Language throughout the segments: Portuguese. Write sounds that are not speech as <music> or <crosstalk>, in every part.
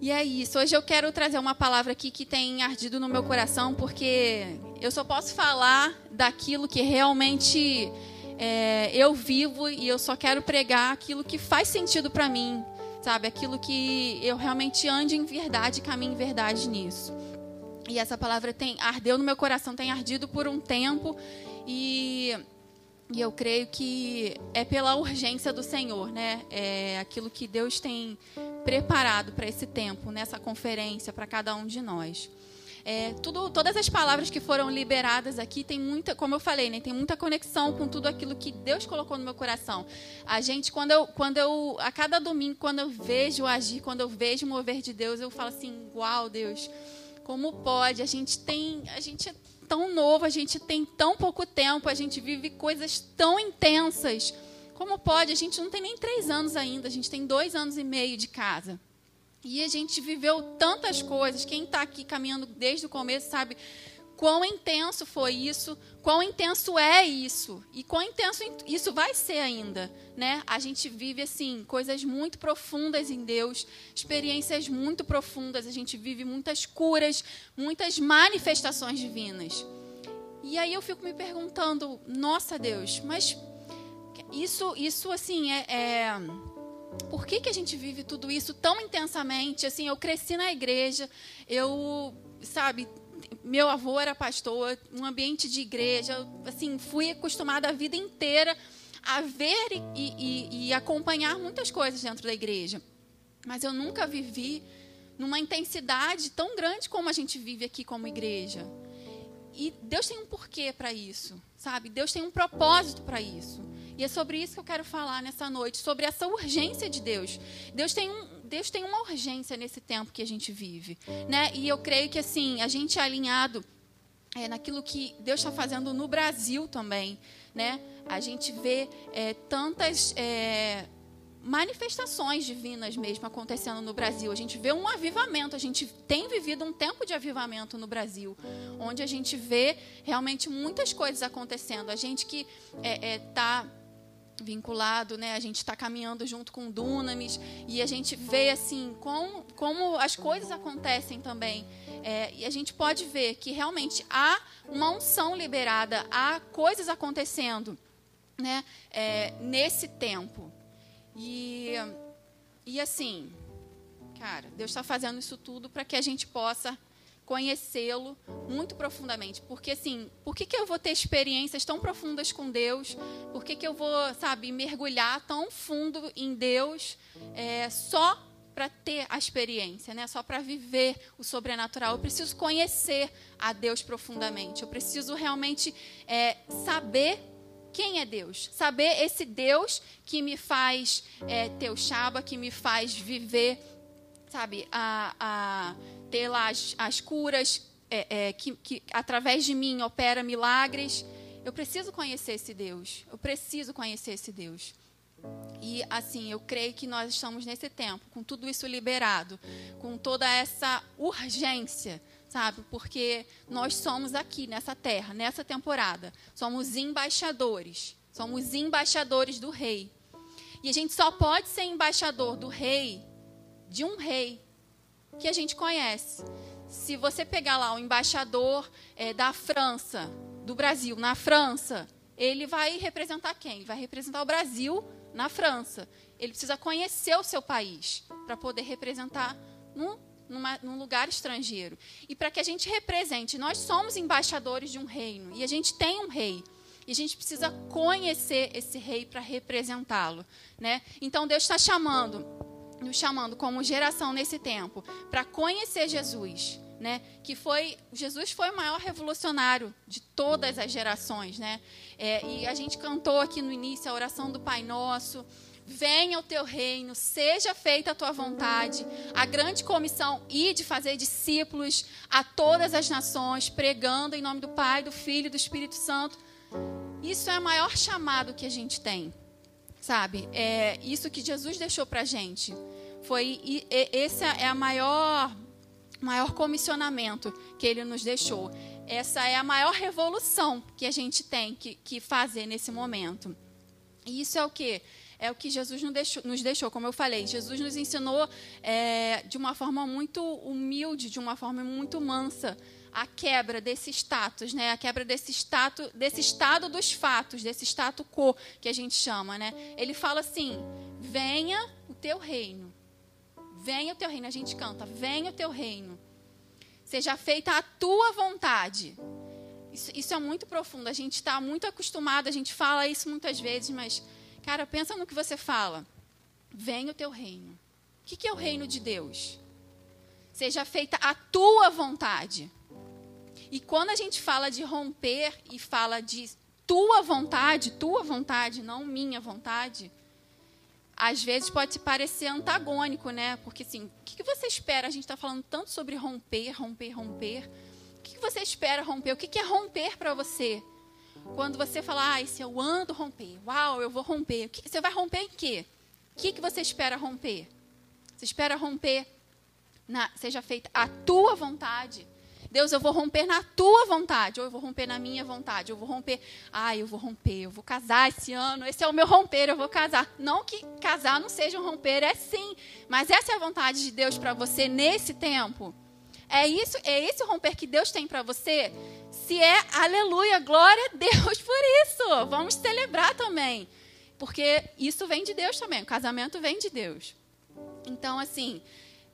E é isso. Hoje eu quero trazer uma palavra aqui que tem ardido no meu coração, porque eu só posso falar daquilo que realmente é, eu vivo e eu só quero pregar aquilo que faz sentido para mim, sabe? Aquilo que eu realmente ande em verdade, caminhe em verdade nisso. E essa palavra tem ardeu no meu coração, tem ardido por um tempo e e eu creio que é pela urgência do Senhor, né? É aquilo que Deus tem preparado para esse tempo, nessa conferência, para cada um de nós. É, tudo, todas as palavras que foram liberadas aqui tem muita, como eu falei, né, tem muita conexão com tudo aquilo que Deus colocou no meu coração. A gente, quando eu, quando eu, a cada domingo, quando eu vejo agir, quando eu vejo mover de Deus, eu falo assim, uau, Deus, como pode? A gente tem, a gente é tão novo, a gente tem tão pouco tempo, a gente vive coisas tão intensas. Como pode? A gente não tem nem três anos ainda, a gente tem dois anos e meio de casa. E a gente viveu tantas coisas. Quem está aqui caminhando desde o começo sabe quão intenso foi isso, quão intenso é isso e quão intenso isso vai ser ainda, né? A gente vive assim coisas muito profundas em Deus, experiências muito profundas, a gente vive muitas curas, muitas manifestações divinas. E aí eu fico me perguntando, nossa Deus, mas isso, isso assim é, é por que, que a gente vive tudo isso tão intensamente? Assim, eu cresci na igreja, eu, sabe, meu avô era pastor, um ambiente de igreja, assim, fui acostumada a vida inteira a ver e, e, e acompanhar muitas coisas dentro da igreja. Mas eu nunca vivi numa intensidade tão grande como a gente vive aqui como igreja. E Deus tem um porquê para isso, sabe? Deus tem um propósito para isso. E é sobre isso que eu quero falar nessa noite, sobre essa urgência de Deus. Deus tem um, Deus tem uma urgência nesse tempo que a gente vive, né? E eu creio que assim a gente é alinhado é, naquilo que Deus está fazendo no Brasil também, né? A gente vê é, tantas é, manifestações divinas mesmo acontecendo no Brasil. A gente vê um avivamento, a gente tem vivido um tempo de avivamento no Brasil, onde a gente vê realmente muitas coisas acontecendo. A gente que está é, é, vinculado, né? A gente está caminhando junto com Dunamis e a gente vê assim como, como as coisas acontecem também. É, e a gente pode ver que realmente há uma unção liberada, há coisas acontecendo, né? É, nesse tempo. E, e assim, cara, Deus está fazendo isso tudo para que a gente possa conhecê-lo muito profundamente. Porque, assim, por que, que eu vou ter experiências tão profundas com Deus? Por que, que eu vou, sabe, mergulhar tão fundo em Deus é, só para ter a experiência, né? Só para viver o sobrenatural. Eu preciso conhecer a Deus profundamente. Eu preciso realmente é, saber quem é Deus? Saber esse Deus que me faz é, ter o Shaba, que me faz viver, sabe, a, a ter lá as, as curas, é, é, que, que através de mim opera milagres. Eu preciso conhecer esse Deus. Eu preciso conhecer esse Deus. E assim, eu creio que nós estamos nesse tempo, com tudo isso liberado, com toda essa urgência, sabe? Porque nós somos aqui nessa terra, nessa temporada, somos embaixadores. Somos embaixadores do rei. E a gente só pode ser embaixador do rei, de um rei, que a gente conhece. Se você pegar lá o embaixador é, da França, do Brasil, na França, ele vai representar quem? Vai representar o Brasil na França. Ele precisa conhecer o seu país para poder representar num, numa, num lugar estrangeiro. E para que a gente represente, nós somos embaixadores de um reino e a gente tem um rei. E a gente precisa conhecer esse rei para representá-lo, né? Então Deus está chamando nos chamando como geração nesse tempo para conhecer Jesus, né? Que foi Jesus foi o maior revolucionário de todas as gerações, né? É, e a gente cantou aqui no início a oração do Pai Nosso. Venha o teu reino, seja feita a tua vontade. A grande comissão e de fazer discípulos a todas as nações, pregando em nome do Pai, do Filho e do Espírito Santo. Isso é o maior chamado que a gente tem sabe? É isso que Jesus deixou para gente. Foi e, esse é a maior maior comissionamento que ele nos deixou. Essa é a maior revolução que a gente tem que, que fazer nesse momento. E isso é o que? é o que Jesus nos deixou, nos deixou como eu falei. Jesus nos ensinou é, de uma forma muito humilde, de uma forma muito mansa, a quebra desse status, né? A quebra desse status, desse estado dos fatos, desse status quo que a gente chama, né? Ele fala assim: "Venha o teu reino. Venha o teu reino". A gente canta: "Venha o teu reino. Seja feita a tua vontade". Isso, isso é muito profundo. A gente está muito acostumado, a gente fala isso muitas vezes, mas cara, pensa no que você fala. Venha o teu reino. O que, que é o reino de Deus? Seja feita a tua vontade. E quando a gente fala de romper e fala de tua vontade, tua vontade, não minha vontade, às vezes pode parecer antagônico, né? Porque assim, o que você espera? A gente está falando tanto sobre romper, romper, romper. O que você espera romper? O que é romper para você? Quando você fala, ah, se eu ando romper, uau, eu vou romper. Você vai romper em quê? O que você espera romper? Você espera romper, na, seja feita a tua vontade Deus, eu vou romper na tua vontade, ou eu vou romper na minha vontade, eu vou romper, ah, eu vou romper, eu vou casar esse ano, esse é o meu romper, eu vou casar. Não que casar não seja um romper, é sim, mas essa é a vontade de Deus para você nesse tempo. É isso, é esse o romper que Deus tem para você? Se é, aleluia, glória a Deus por isso. Vamos celebrar também. Porque isso vem de Deus também, o casamento vem de Deus. Então, assim,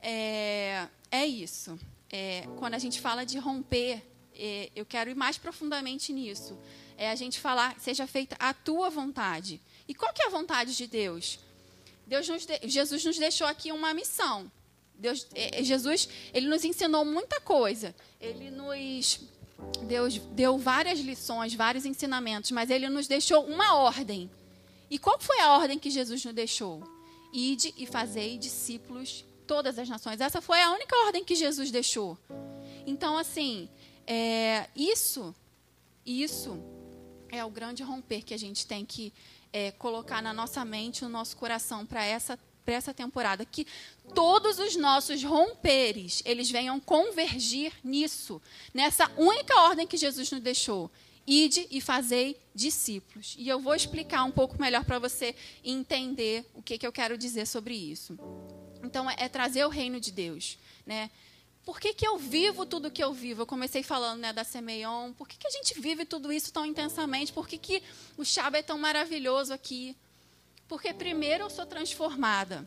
é, é isso é, quando a gente fala de romper, é, eu quero ir mais profundamente nisso. É a gente falar, seja feita a tua vontade. E qual que é a vontade de Deus? Deus nos de, Jesus nos deixou aqui uma missão. Deus, é, é, Jesus, ele nos ensinou muita coisa. Ele nos Deus deu várias lições, vários ensinamentos, mas ele nos deixou uma ordem. E qual foi a ordem que Jesus nos deixou? Ide e fazei discípulos todas as nações. Essa foi a única ordem que Jesus deixou. Então, assim, é, isso, isso é o grande romper que a gente tem que é, colocar na nossa mente, no nosso coração para essa para essa temporada, que todos os nossos romperes, eles venham convergir nisso, nessa única ordem que Jesus nos deixou. Ide e fazei discípulos. E eu vou explicar um pouco melhor para você entender o que, que eu quero dizer sobre isso. Então, é, é trazer o reino de Deus. Né? Por que, que eu vivo tudo que eu vivo? Eu comecei falando né, da Semeion. Por que, que a gente vive tudo isso tão intensamente? Por que, que o Chaba é tão maravilhoso aqui? Porque primeiro eu sou transformada.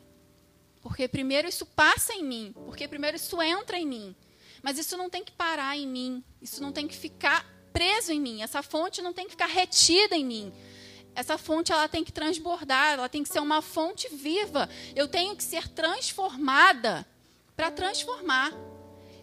Porque primeiro isso passa em mim. Porque primeiro isso entra em mim. Mas isso não tem que parar em mim. Isso não tem que ficar preso em mim. Essa fonte não tem que ficar retida em mim essa fonte ela tem que transbordar, ela tem que ser uma fonte viva. Eu tenho que ser transformada para transformar.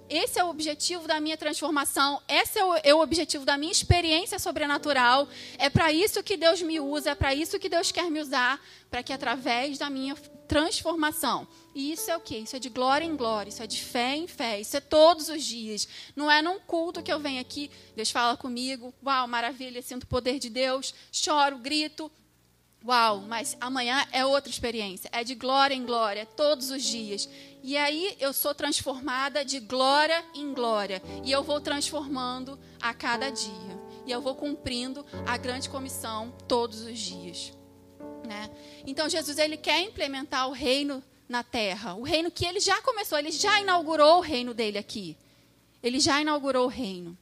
Esse é o objetivo da minha transformação, esse é o, é o objetivo da minha experiência sobrenatural. É para isso que Deus me usa, é para isso que Deus quer me usar, para que através da minha transformação. E isso é o quê? Isso é de glória em glória, isso é de fé em fé, isso é todos os dias. Não é num culto que eu venho aqui, Deus fala comigo, uau, maravilha, sinto o poder de Deus, choro, grito, Uau, mas amanhã é outra experiência. É de glória em glória, todos os dias. E aí eu sou transformada de glória em glória. E eu vou transformando a cada dia. E eu vou cumprindo a grande comissão todos os dias. Né? Então Jesus ele quer implementar o reino na terra. O reino que ele já começou, ele já inaugurou o reino dele aqui. Ele já inaugurou o reino.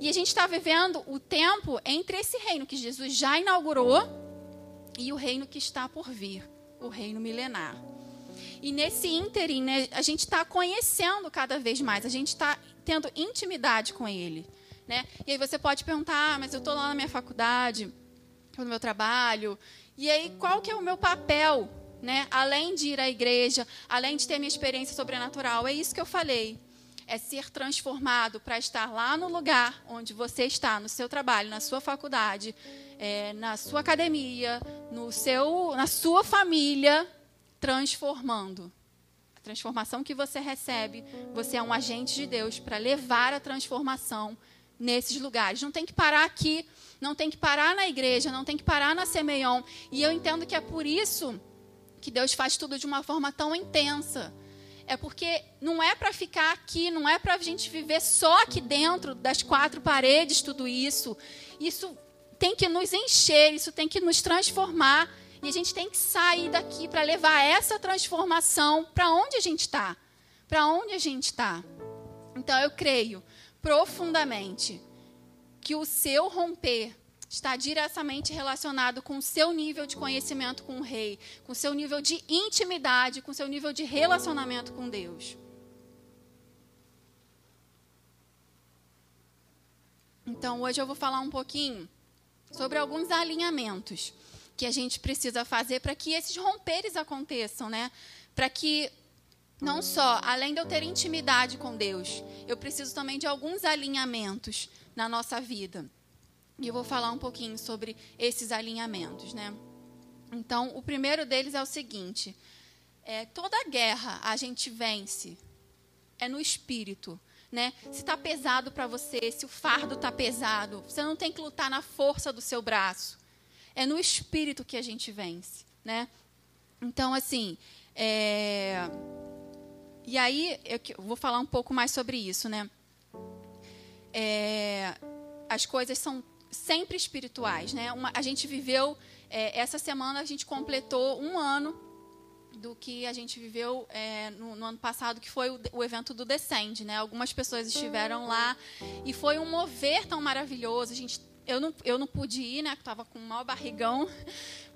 E a gente está vivendo o tempo entre esse reino que Jesus já inaugurou e o reino que está por vir, o reino milenar. E nesse ínterim, né, a gente está conhecendo cada vez mais, a gente está tendo intimidade com ele. Né? E aí você pode perguntar, ah, mas eu estou lá na minha faculdade, no meu trabalho, e aí qual que é o meu papel? Né? Além de ir à igreja, além de ter minha experiência sobrenatural, é isso que eu falei. É ser transformado para estar lá no lugar onde você está, no seu trabalho, na sua faculdade, é, na sua academia, no seu, na sua família, transformando. A transformação que você recebe, você é um agente de Deus para levar a transformação nesses lugares. Não tem que parar aqui, não tem que parar na igreja, não tem que parar na Semeion. E eu entendo que é por isso que Deus faz tudo de uma forma tão intensa. É porque não é para ficar aqui, não é para a gente viver só aqui dentro das quatro paredes, tudo isso. Isso tem que nos encher, isso tem que nos transformar E a gente tem que sair daqui para levar essa transformação para onde a gente está. Para onde a gente está. Então eu creio profundamente que o seu romper está diretamente relacionado com o seu nível de conhecimento com o rei, com o seu nível de intimidade, com o seu nível de relacionamento com Deus. Então, hoje eu vou falar um pouquinho sobre alguns alinhamentos que a gente precisa fazer para que esses romperes aconteçam, né? Para que não só, além de eu ter intimidade com Deus, eu preciso também de alguns alinhamentos na nossa vida. E eu vou falar um pouquinho sobre esses alinhamentos, né? Então, o primeiro deles é o seguinte: é, toda guerra a gente vence é no espírito, né? Se está pesado para você, se o fardo está pesado, você não tem que lutar na força do seu braço. É no espírito que a gente vence, né? Então, assim, é... e aí eu vou falar um pouco mais sobre isso, né? É... As coisas são sempre espirituais, né? Uma, a gente viveu é, essa semana a gente completou um ano do que a gente viveu é, no, no, ano passado, que foi o, o, evento do Descend, né? Algumas pessoas estiveram lá e foi um mover tão maravilhoso. A gente, eu não, eu não pude ir, né? Estava com um mau barrigão,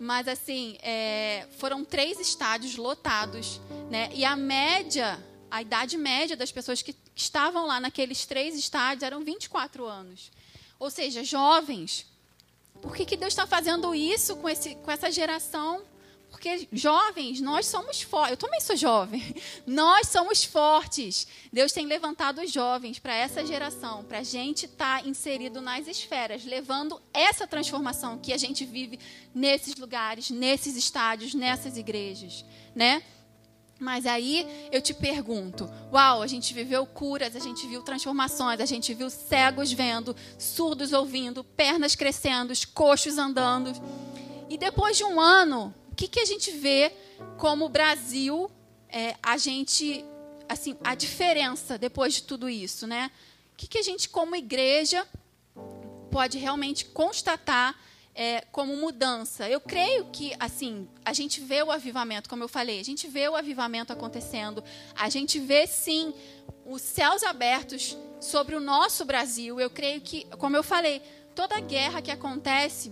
mas assim é, foram três estádios lotados, né? E a média, a idade média das pessoas que estavam lá naqueles três estádios eram 24 anos. Ou seja, jovens. Por que, que Deus está fazendo isso com, esse, com essa geração? Porque jovens, nós somos fortes. Eu também sou jovem. <laughs> Nós somos fortes. Deus tem levantado os jovens para essa geração, para a gente estar tá inserido nas esferas, levando essa transformação que a gente vive nesses lugares, nesses estádios, nessas igrejas, né? Mas aí eu te pergunto: uau, a gente viveu curas, a gente viu transformações, a gente viu cegos vendo, surdos ouvindo, pernas crescendo, coxos andando. E depois de um ano, o que, que a gente vê como Brasil, é, a gente, assim, a diferença depois de tudo isso, né? O que, que a gente, como igreja, pode realmente constatar é, como mudança. Eu creio que, assim, a gente vê o avivamento, como eu falei, a gente vê o avivamento acontecendo, a gente vê, sim, os céus abertos sobre o nosso Brasil. Eu creio que, como eu falei, toda guerra que acontece,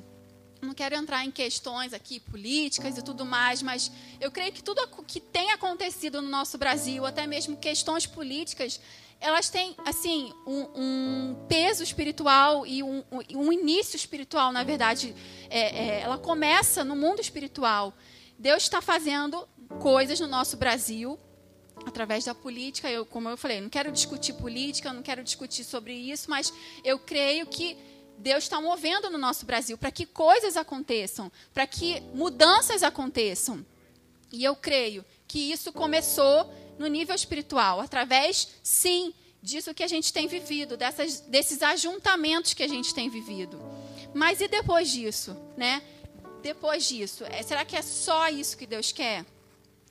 não quero entrar em questões aqui políticas e tudo mais, mas eu creio que tudo que tem acontecido no nosso Brasil, até mesmo questões políticas, elas têm assim um, um peso espiritual e um, um, início espiritual, na verdade. É, é, ela começa no mundo espiritual. Deus está fazendo coisas no nosso Brasil através da política. Eu, como eu falei, não quero discutir política, não quero discutir sobre isso, mas eu creio que Deus está movendo no nosso Brasil para que coisas aconteçam, para que mudanças aconteçam. E eu creio que isso começou no nível espiritual, através, sim, disso que a gente tem vivido, dessas, desses ajuntamentos que a gente tem vivido. Mas e depois disso, né? Depois disso, é, será que é só isso que Deus quer?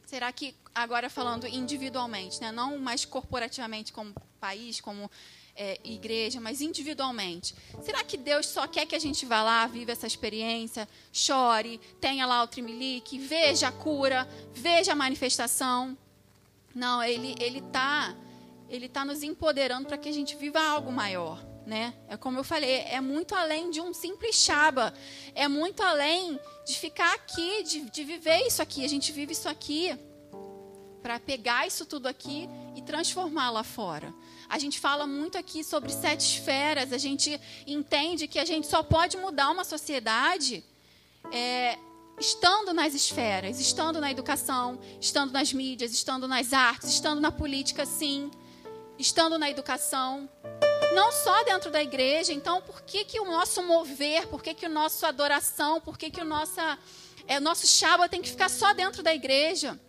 Será que agora falando individualmente, né? Não mais corporativamente como país, como é, igreja, mas individualmente. Será que Deus só quer que a gente vá lá, viva essa experiência, chore, tenha lá o trimelique, veja a cura, veja a manifestação? Não, ele ele tá ele tá nos empoderando para que a gente viva algo maior, né? É como eu falei, é muito além de um simples chaba, é muito além de ficar aqui, de, de viver isso aqui. A gente vive isso aqui para pegar isso tudo aqui e transformar lá fora. A gente fala muito aqui sobre sete esferas, a gente entende que a gente só pode mudar uma sociedade é, estando nas esferas, estando na educação, estando nas mídias, estando nas artes, estando na política, sim, estando na educação, não só dentro da igreja. Então, por que, que o nosso mover, por que, que o nosso adoração, por que, que o nossa, é, nosso Shabbat tem que ficar só dentro da igreja?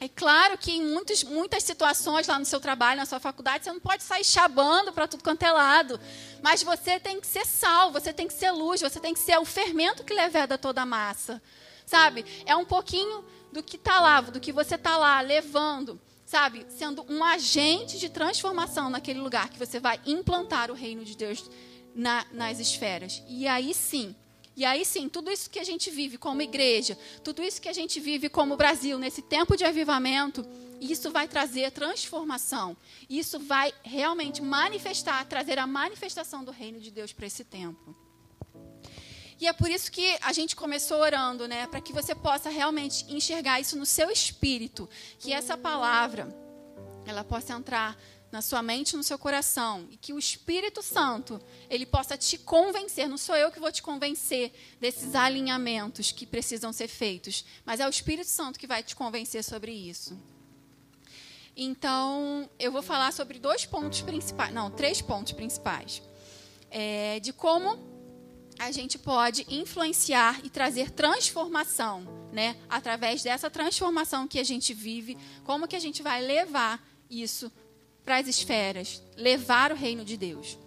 É claro que em muitos, muitas situações lá no seu trabalho, na sua faculdade, você não pode sair chabando para tudo quanto é lado. Mas você tem que ser sal, você tem que ser luz, você tem que ser o fermento que leveda toda a massa. Sabe? É um pouquinho do que está lá, do que você está lá levando, sabe? Sendo um agente de transformação naquele lugar que você vai implantar o reino de Deus na, nas esferas. E aí sim, E aí sim, tudo isso que a gente vive como igreja, tudo isso que a gente vive como Brasil, nesse tempo de avivamento, isso vai trazer transformação. Isso vai realmente manifestar, trazer a manifestação do reino de Deus para esse tempo. E é por isso que a gente começou orando, né? Para que você possa realmente enxergar isso no seu espírito. Que essa palavra, ela possa entrar na sua mente, no seu coração, e que o Espírito Santo, ele possa te convencer, não sou eu que vou te convencer desses alinhamentos que precisam ser feitos, mas é o Espírito Santo que vai te convencer sobre isso. Então, eu vou falar sobre dois pontos principais, não, três pontos principais, é, de como a gente pode influenciar e trazer transformação, né? Através dessa transformação que a gente vive, como que a gente vai levar isso para as esferas, levar o reino de Deus.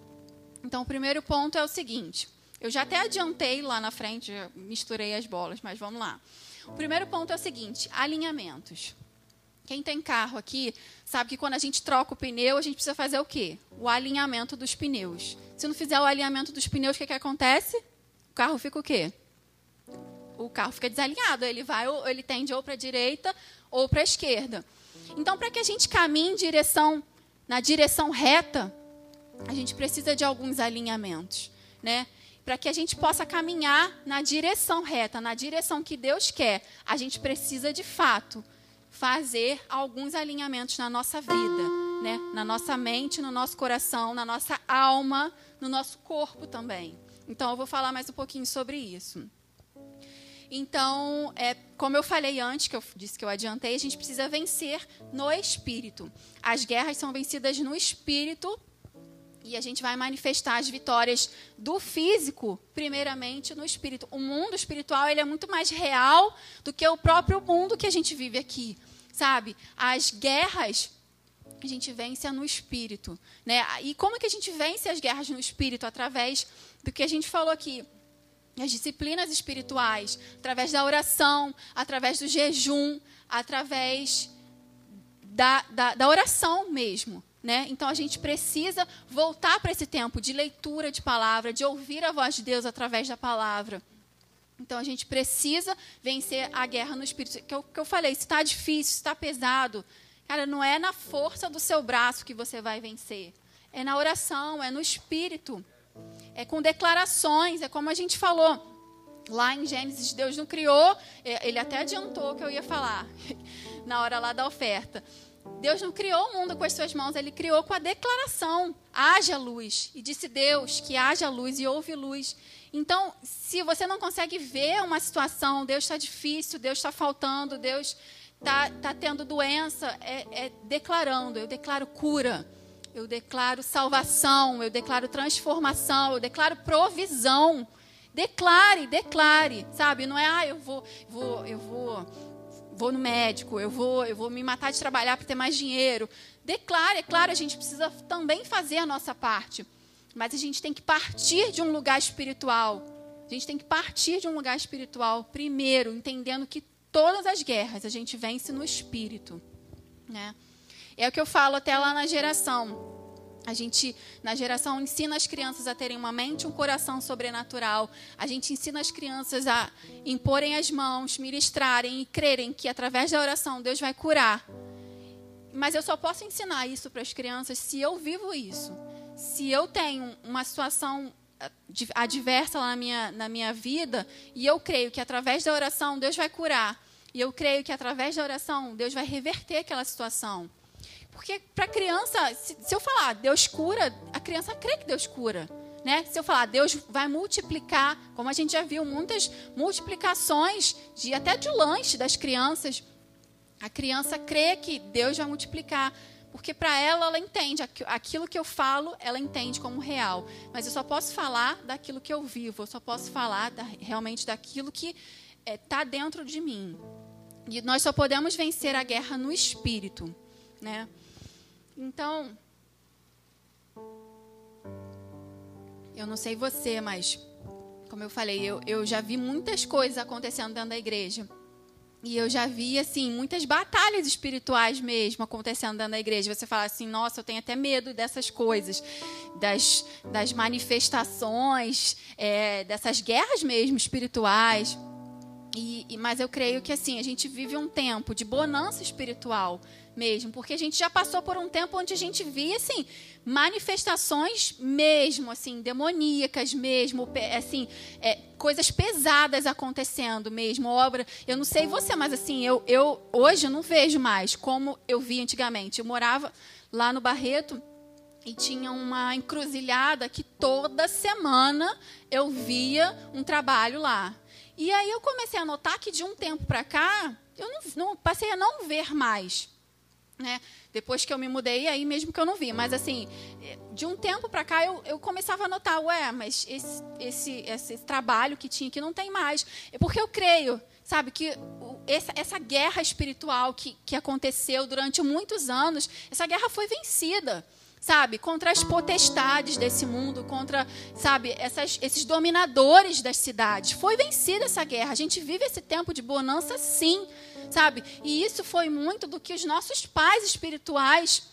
Então, o primeiro ponto é o seguinte: eu já até adiantei lá na frente, misturei as bolas, mas vamos lá. O primeiro ponto é o seguinte: alinhamentos. Quem tem carro aqui sabe que quando a gente troca o pneu, a gente precisa fazer o quê? O alinhamento dos pneus. Se não fizer o alinhamento dos pneus, o que, que acontece? O carro fica o quê? O carro fica desalinhado. Ele vai, ele tende ou para a direita ou para a esquerda. Então, para que a gente caminhe em direção, na direção reta, a gente precisa de alguns alinhamentos, né? Para que a gente possa caminhar na direção reta, na direção que Deus quer, a gente precisa de fato fazer alguns alinhamentos na nossa vida, né? Na nossa mente, no nosso coração, na nossa alma, no nosso corpo também. Então, eu vou falar mais um pouquinho sobre isso. Então, é, como eu falei antes, que eu disse que eu adiantei, a gente precisa vencer no espírito. As guerras são vencidas no espírito e a gente vai manifestar as vitórias do físico, primeiramente no espírito. O mundo espiritual ele é muito mais real do que o próprio mundo que a gente vive aqui, sabe? As guerras a gente vence no espírito. Né? E como que a gente vence as guerras no espírito? Através do que a gente falou aqui. As disciplinas espirituais, através da oração, através do jejum, através da, da, da oração mesmo. Né? Então a gente precisa voltar para esse tempo de leitura de palavra, de ouvir a voz de Deus através da palavra. Então a gente precisa vencer a guerra no espírito. Que eu, que eu falei, se está difícil, se está pesado, Cara, não é na força do seu braço que você vai vencer. É na oração, é no espírito. É com declarações, é como a gente falou. Lá em Gênesis, Deus não criou, é, ele até adiantou o que eu ia falar <laughs> na hora lá da oferta. Deus não criou o mundo com as suas mãos, ele criou com a declaração: haja luz. E disse Deus que haja luz e houve luz. Então, se você não consegue ver uma situação, Deus está difícil, Deus está faltando, Deus tá, tá tendo doença, é, é declarando, eu declaro cura, eu declaro salvação, eu declaro transformação, eu declaro provisão. Declare, declare, sabe? Não é, ah, eu vou, vou, eu vou, vou no médico, eu vou, eu vou me matar de trabalhar para ter mais dinheiro. Declare, é claro, a gente precisa também fazer a nossa parte, mas a gente tem que partir de um lugar espiritual. A gente tem que partir de um lugar espiritual primeiro, entendendo que todas as guerras a gente vence no espírito, né? É o que eu falo até lá na geração. A gente, na geração, ensina as crianças a terem uma mente e um coração sobrenatural. A gente ensina as crianças a imporem as mãos, ministrarem e crerem que através da oração Deus vai curar. Mas eu só posso ensinar isso para as crianças se eu vivo isso. Se eu tenho uma situação adversa lá na minha, na minha vida e eu creio que através da oração Deus vai curar. E eu creio que através da oração Deus vai reverter aquela situação. Porque para criança, se, se, eu falar Deus cura, a criança crê que Deus cura. Né? Se eu falar Deus vai multiplicar, como a gente já viu muitas multiplicações de até de lanche das crianças, a criança crê que Deus vai multiplicar. Porque para ela, ela entende aquilo que eu falo, ela entende como real. Mas eu só posso falar daquilo que eu vivo, eu só posso falar da, realmente daquilo que está é, tá dentro de mim. E nós só podemos vencer a guerra no espírito, né? Então, eu não sei você, mas como eu falei, eu, eu já vi muitas coisas acontecendo dentro da igreja. E eu já vi, assim, muitas batalhas espirituais mesmo acontecendo dentro da igreja. Você fala assim, nossa, eu tenho até medo dessas coisas, das, das manifestações, é, dessas guerras mesmo espirituais. E, e, mas eu creio que, assim, a gente vive um tempo de bonança espiritual mesmo, porque a gente já passou por um tempo onde a gente via assim manifestações mesmo assim demoníacas mesmo, assim é, coisas pesadas acontecendo mesmo, obra. Eu não sei você, mas assim eu, eu hoje eu não vejo mais como eu vi antigamente. Eu morava lá no Barreto e tinha uma encruzilhada que toda semana eu via um trabalho lá. E aí eu comecei a notar que de um tempo para cá eu não, não passei a não ver mais né? Depois que eu me mudei, aí mesmo que eu não vi. Mas, assim, de um tempo para cá, eu, eu começava a notar, ué, mas esse, esse, esse trabalho que tinha aqui não tem mais. É porque eu creio, sabe, que essa, essa guerra espiritual que, que aconteceu durante muitos anos, essa guerra foi vencida sabe, contra as potestades desse mundo, contra, sabe, essas, esses dominadores das cidades. Foi vencida essa guerra. A gente vive esse tempo de bonança, sim, sabe? E isso foi muito do que os nossos pais espirituais,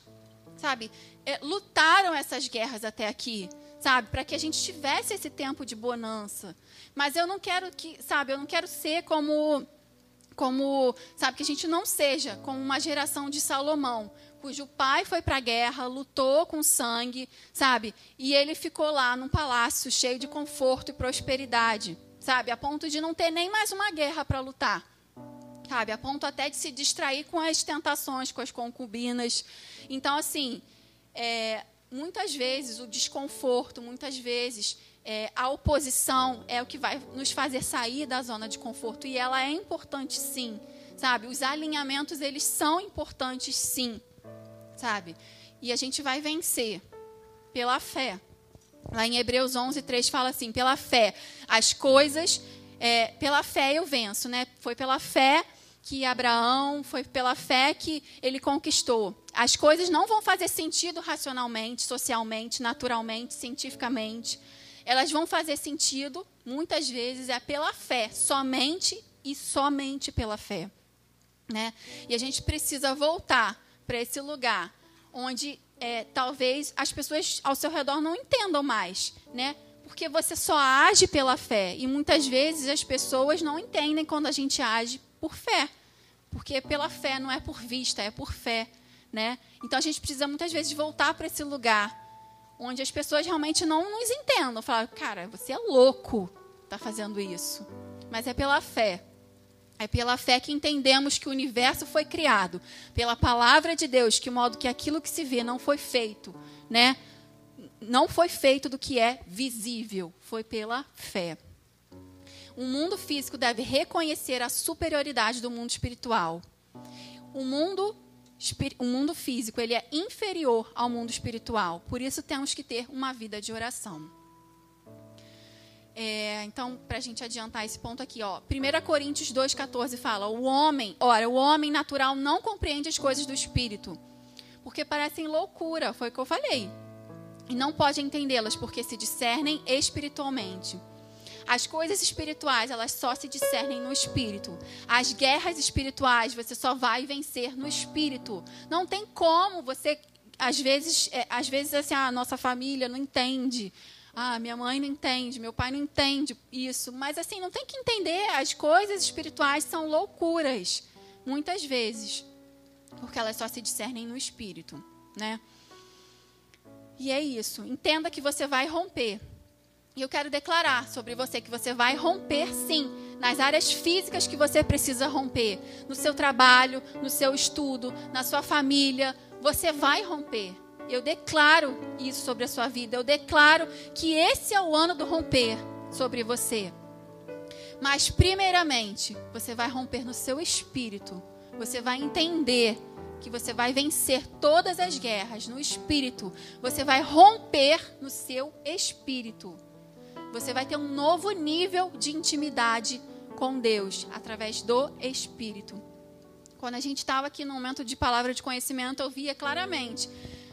sabe, é, lutaram essas guerras até aqui, sabe, para que a gente tivesse esse tempo de bonança. Mas eu não quero que, sabe, eu não quero ser como como, sabe, que a gente não seja como uma geração de Salomão, cujo pai foi para a guerra, lutou com sangue, sabe? E ele ficou lá num palácio cheio de conforto e prosperidade, sabe? A ponto de não ter nem mais uma guerra para lutar sabe? A ponto até de se distrair com as tentações, com as concubinas. Então, assim, é, muitas vezes o desconforto, muitas vezes é, a oposição é o que vai nos fazer sair da zona de conforto. E ela é importante, sim, sabe? Os alinhamentos, eles são importantes, sim, sabe? E a gente vai vencer pela fé. Lá em Hebreus 11, 3 fala assim: pela fé, as coisas, é, pela fé eu venço, né? Foi pela fé que Abraão foi pela fé que ele conquistou. As coisas não vão fazer sentido racionalmente, socialmente, naturalmente, cientificamente. Elas vão fazer sentido, muitas vezes, é pela fé, somente e somente pela fé. Né? E a gente precisa voltar para esse lugar onde é, talvez as pessoas ao seu redor não entendam mais, né? Porque você só age pela fé e muitas vezes as pessoas não entendem quando a gente age por fé. Porque pela fé não é por vista, é por fé, né? Então a gente precisa muitas vezes voltar para esse lugar onde as pessoas realmente não nos entendam, falar, cara, você é louco, tá fazendo isso. Mas é pela fé. É pela fé que entendemos que o universo foi criado, pela palavra de Deus, que modo que aquilo que se vê não foi feito, né? Não foi feito do que é visível, foi pela fé o mundo físico deve reconhecer a superioridade do mundo espiritual. O mundo, o mundo físico ele é inferior ao mundo espiritual. Por isso temos que ter uma vida de oração. É, então, para a gente adiantar esse ponto aqui, ó, 1 Coríntios 2,14 fala: o homem, ora, o homem natural não compreende as coisas do espírito, porque parecem loucura, foi o que eu falei. E não pode entendê-las, porque se discernem espiritualmente. As coisas espirituais, elas só se discernem no espírito. As guerras espirituais, você só vai vencer no espírito. Não tem como você às vezes, é, às vezes assim, a nossa família não entende. Ah, minha mãe não entende, meu pai não entende isso. Mas assim, não tem que entender. As coisas espirituais são loucuras, muitas vezes, porque elas só se discernem no espírito, né? E é isso. Entenda que você vai romper. E eu quero declarar sobre você que você vai romper sim nas áreas físicas que você precisa romper, no seu trabalho, no seu estudo, na sua família, você vai romper. Eu declaro isso sobre a sua vida. Eu declaro que esse é o ano do romper sobre você. Mas primeiramente, você vai romper no seu espírito. Você vai entender que você vai vencer todas as guerras no espírito. Você vai romper no seu espírito você vai ter um novo nível de intimidade com Deus através do Espírito. Quando a gente estava aqui no momento de palavra de conhecimento, eu via claramente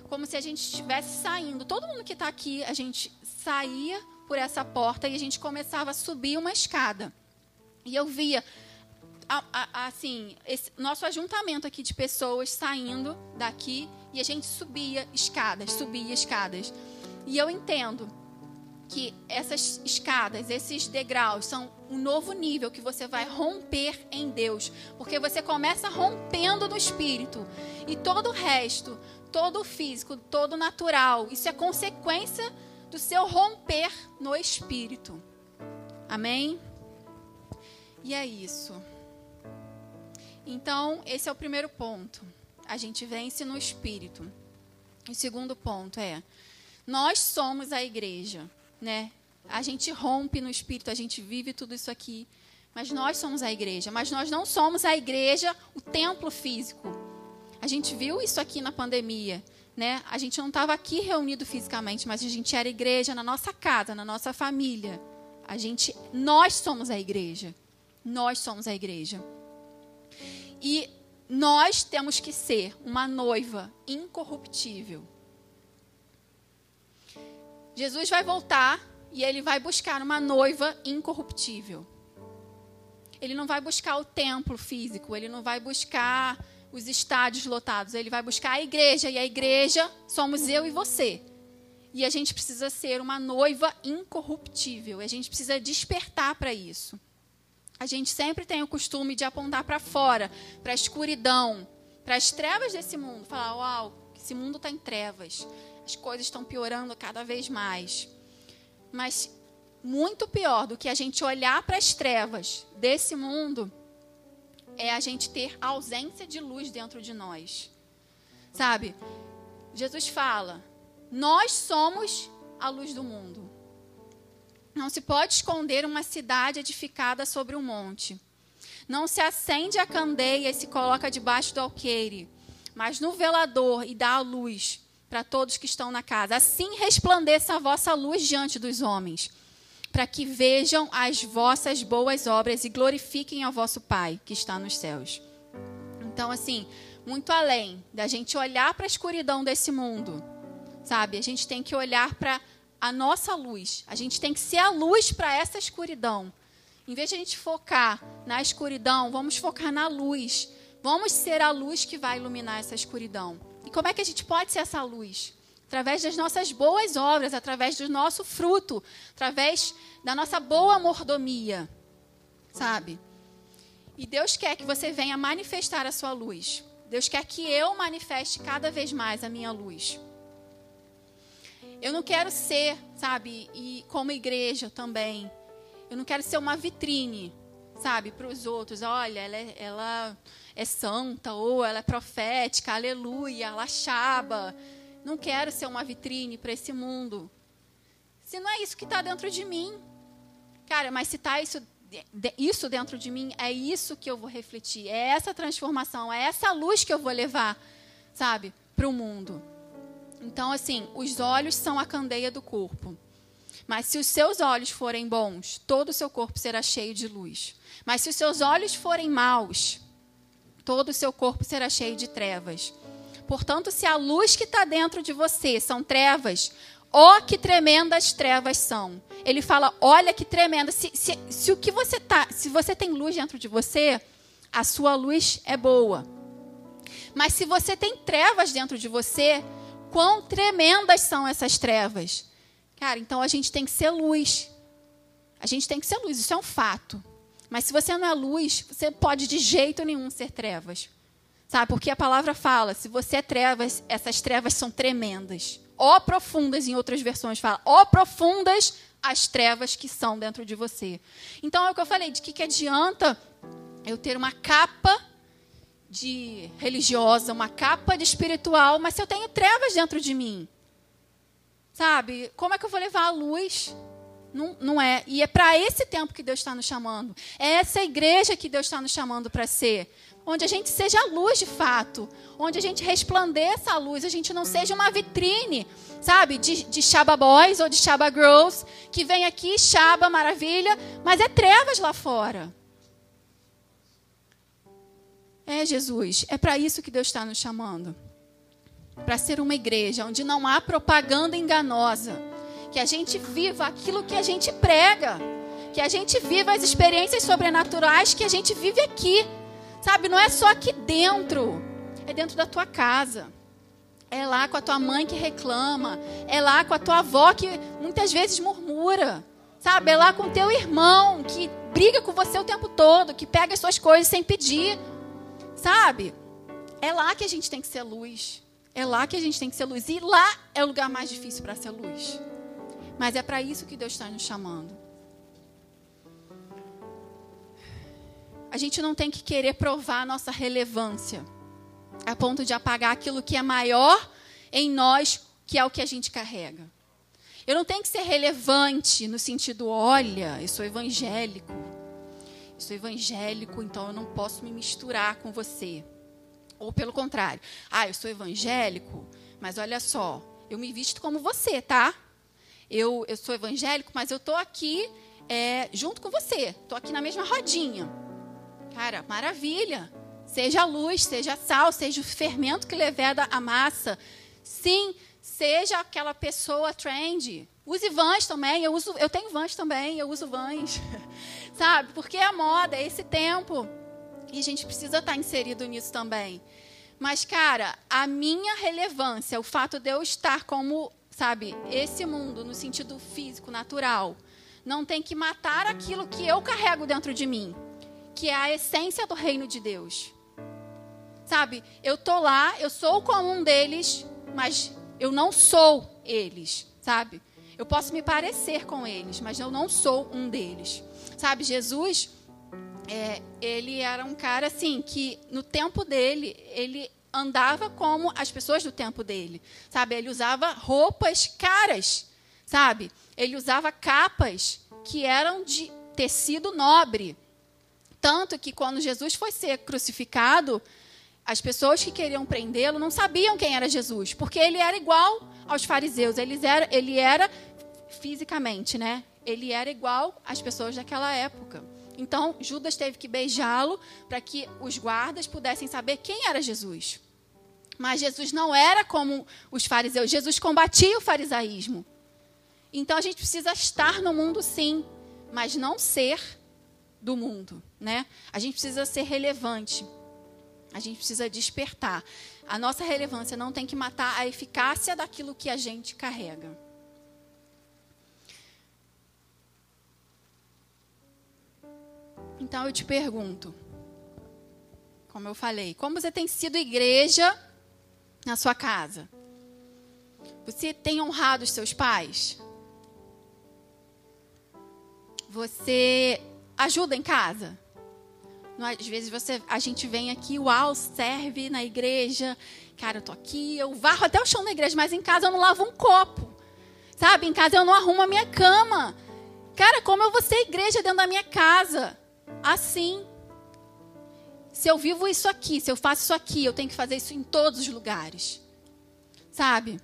como se a gente estivesse saindo. Todo mundo que está aqui, a gente saía por essa porta e a gente começava a subir uma escada. E eu via a, a, assim, esse, nosso ajuntamento aqui de pessoas saindo daqui e a gente subia escadas, subia escadas. E eu entendo que essas escadas, esses degraus, são um novo nível que você vai romper em Deus. Porque você começa rompendo no espírito. E todo o resto, todo físico, todo natural, isso é consequência do seu romper no espírito. Amém? E é isso. Então, esse é o primeiro ponto. A gente vence no espírito. O segundo ponto é: nós somos a igreja né? A gente rompe no espírito, a gente vive tudo isso aqui, mas nós somos a igreja, mas nós não somos a igreja, o templo físico. A gente viu isso aqui na pandemia, né? A gente não estava aqui reunido fisicamente, mas a gente era igreja na nossa casa, na nossa família. A gente, nós somos a igreja. Nós somos a igreja. E nós temos que ser uma noiva incorruptível. Jesus vai voltar e ele vai buscar uma noiva incorruptível. Ele não vai buscar o templo físico, ele não vai buscar os estádios lotados, ele vai buscar a igreja, e a igreja somos eu e você. E a gente precisa ser uma noiva incorruptível, a gente precisa despertar para isso. A gente sempre tem o costume de apontar para fora, para a escuridão, para as trevas desse mundo, falar: Uau, esse mundo está em trevas as coisas estão piorando cada vez mais. Mas muito pior do que a gente olhar para as trevas desse mundo é a gente ter ausência de luz dentro de nós. Sabe? Jesus fala: Nós somos a luz do mundo. Não se pode esconder uma cidade edificada sobre um monte. Não se acende a candeia e se coloca debaixo do alqueire, mas no velador e dá a luz para todos que estão na casa. Assim resplandeça a vossa luz diante dos homens, para que vejam as vossas boas obras e glorifiquem ao vosso Pai que está nos céus. Então, assim, muito além da gente olhar para a escuridão desse mundo, sabe? A gente tem que olhar para a nossa luz. A gente tem que ser a luz para essa escuridão. Em vez de a gente focar na escuridão, vamos focar na luz. Vamos ser a luz que vai iluminar essa escuridão. E como é que a gente pode ser essa luz? Através das nossas boas obras, através do nosso fruto, através da nossa boa mordomia. Sabe? E Deus quer que você venha manifestar a sua luz. Deus quer que eu manifeste cada vez mais a minha luz. Eu não quero ser, sabe, e como igreja também, eu não quero ser uma vitrine, sabe, para os outros. Olha, ela, é, ela é santa, ou ela é profética, aleluia, ela chaba. Não quero ser uma vitrine para esse mundo. Se não é isso que está dentro de mim. Cara, mas se está isso, isso dentro de mim, é isso que eu vou refletir. É essa transformação, é essa luz que eu vou levar, sabe, para o mundo. Então, assim, os olhos são a candeia do corpo. Mas se os seus olhos forem bons, todo o seu corpo será cheio de luz. Mas se os seus olhos forem maus, todo o seu corpo será cheio de trevas. Portanto, se a luz que está dentro de você são trevas, ó que tremendas trevas são. Ele fala, olha que tremenda. Se, se, se o que você tá, se você tem luz dentro de você, a sua luz é boa. Mas se você tem trevas dentro de você, quão tremendas são essas trevas? Cara, então a gente tem que ser luz. A gente tem que ser luz, isso é um fato. Mas se você não é luz, você pode de jeito nenhum ser trevas. Sabe? Porque a palavra fala, se você é trevas, essas trevas são tremendas. Ó profundas, em outras versões fala, ó profundas as trevas que são dentro de você. Então é o que eu falei, de que, que adianta eu ter uma capa de religiosa, uma capa de espiritual, mas se eu tenho trevas dentro de mim, sabe? Como é que eu vou levar a luz não, não é. E é para esse tempo que Deus está nos chamando. É essa igreja que Deus está nos chamando para ser. Onde a gente seja luz de fato. Onde a gente resplandeça a luz. A gente não seja uma vitrine, sabe? De, de Boys ou de Shaba Girls. Que vem aqui, Shaba, maravilha. Mas é trevas lá fora. É, Jesus. É para isso que Deus está nos chamando. Para ser uma igreja onde não há propaganda enganosa que a gente viva aquilo que a gente prega. que a gente viva as experiências sobrenaturais que a gente vive aqui. Sabe, não é só aqui dentro, é dentro da tua casa. É lá com a tua mãe que reclama, é lá com a tua avó que muitas vezes murmura. Sabe, é lá com o teu irmão que briga com você o tempo todo, que pega as suas coisas sem pedir. Sabe? É lá que a gente tem que ser luz. É lá que a gente tem que ser luz. E lá é o lugar mais difícil para ser luz. Mas é para isso que Deus está nos chamando. A gente não tem que querer provar a nossa relevância a ponto de apagar aquilo que é maior em nós, que é o que a gente carrega. Eu não tenho que ser relevante no sentido, olha, eu sou evangélico. Eu sou evangélico, então eu não posso me misturar com você. Ou pelo contrário, ah, eu sou evangélico, mas olha só, eu me visto como você, tá? Eu, eu sou evangélico, mas eu estou aqui é, junto com você, estou aqui na mesma rodinha. Cara, maravilha. Seja luz, seja sal, seja o fermento que leveda a massa. Sim, seja aquela pessoa trend. Use vans também. Eu, uso, eu tenho vans também, eu uso vans. <laughs> Sabe? Porque é a moda, é esse tempo. E a gente precisa estar inserido nisso também. Mas, cara, a minha relevância, o fato de eu estar como, sabe, esse mundo no sentido físico, natural, não tem que matar aquilo que eu carrego dentro de mim, que é a essência do reino de Deus. Sabe, eu tô lá, eu sou como um deles, mas eu não sou eles, sabe? Eu posso me parecer com eles, mas eu não sou um deles. Sabe, Jesus, é, ele era um cara assim que no tempo dele ele andava como as pessoas do tempo dele, sabe? Ele usava roupas caras, sabe? Ele usava capas que eram de tecido nobre, tanto que quando Jesus foi ser crucificado, as pessoas que queriam prendê-lo não sabiam quem era Jesus, porque ele era igual aos fariseus. Ele era, ele era fisicamente, né? Ele era igual às pessoas daquela época. Então, Judas teve que beijá-lo para que os guardas pudessem saber quem era Jesus. Mas Jesus não era como os fariseus. Jesus combatia o farisaísmo. Então, a gente precisa estar no mundo, sim, mas não ser do mundo, né? A gente precisa ser relevante. A gente precisa despertar. A nossa relevância não tem que matar a eficácia daquilo que a gente carrega. Então eu te pergunto, como eu falei, como você tem sido igreja na sua casa? Você tem honrado os seus pais? Você ajuda em casa? Às vezes você, a gente vem aqui, uau, serve na igreja. Cara, eu tô aqui, eu varro até o chão da igreja, mas em casa eu não lavo um copo. Sabe? Em casa eu não arrumo a minha cama. Cara, como eu vou ser igreja dentro da minha casa? Assim. Se eu vivo isso aqui, se eu faço isso aqui, eu tenho que fazer isso em todos os lugares. Sabe?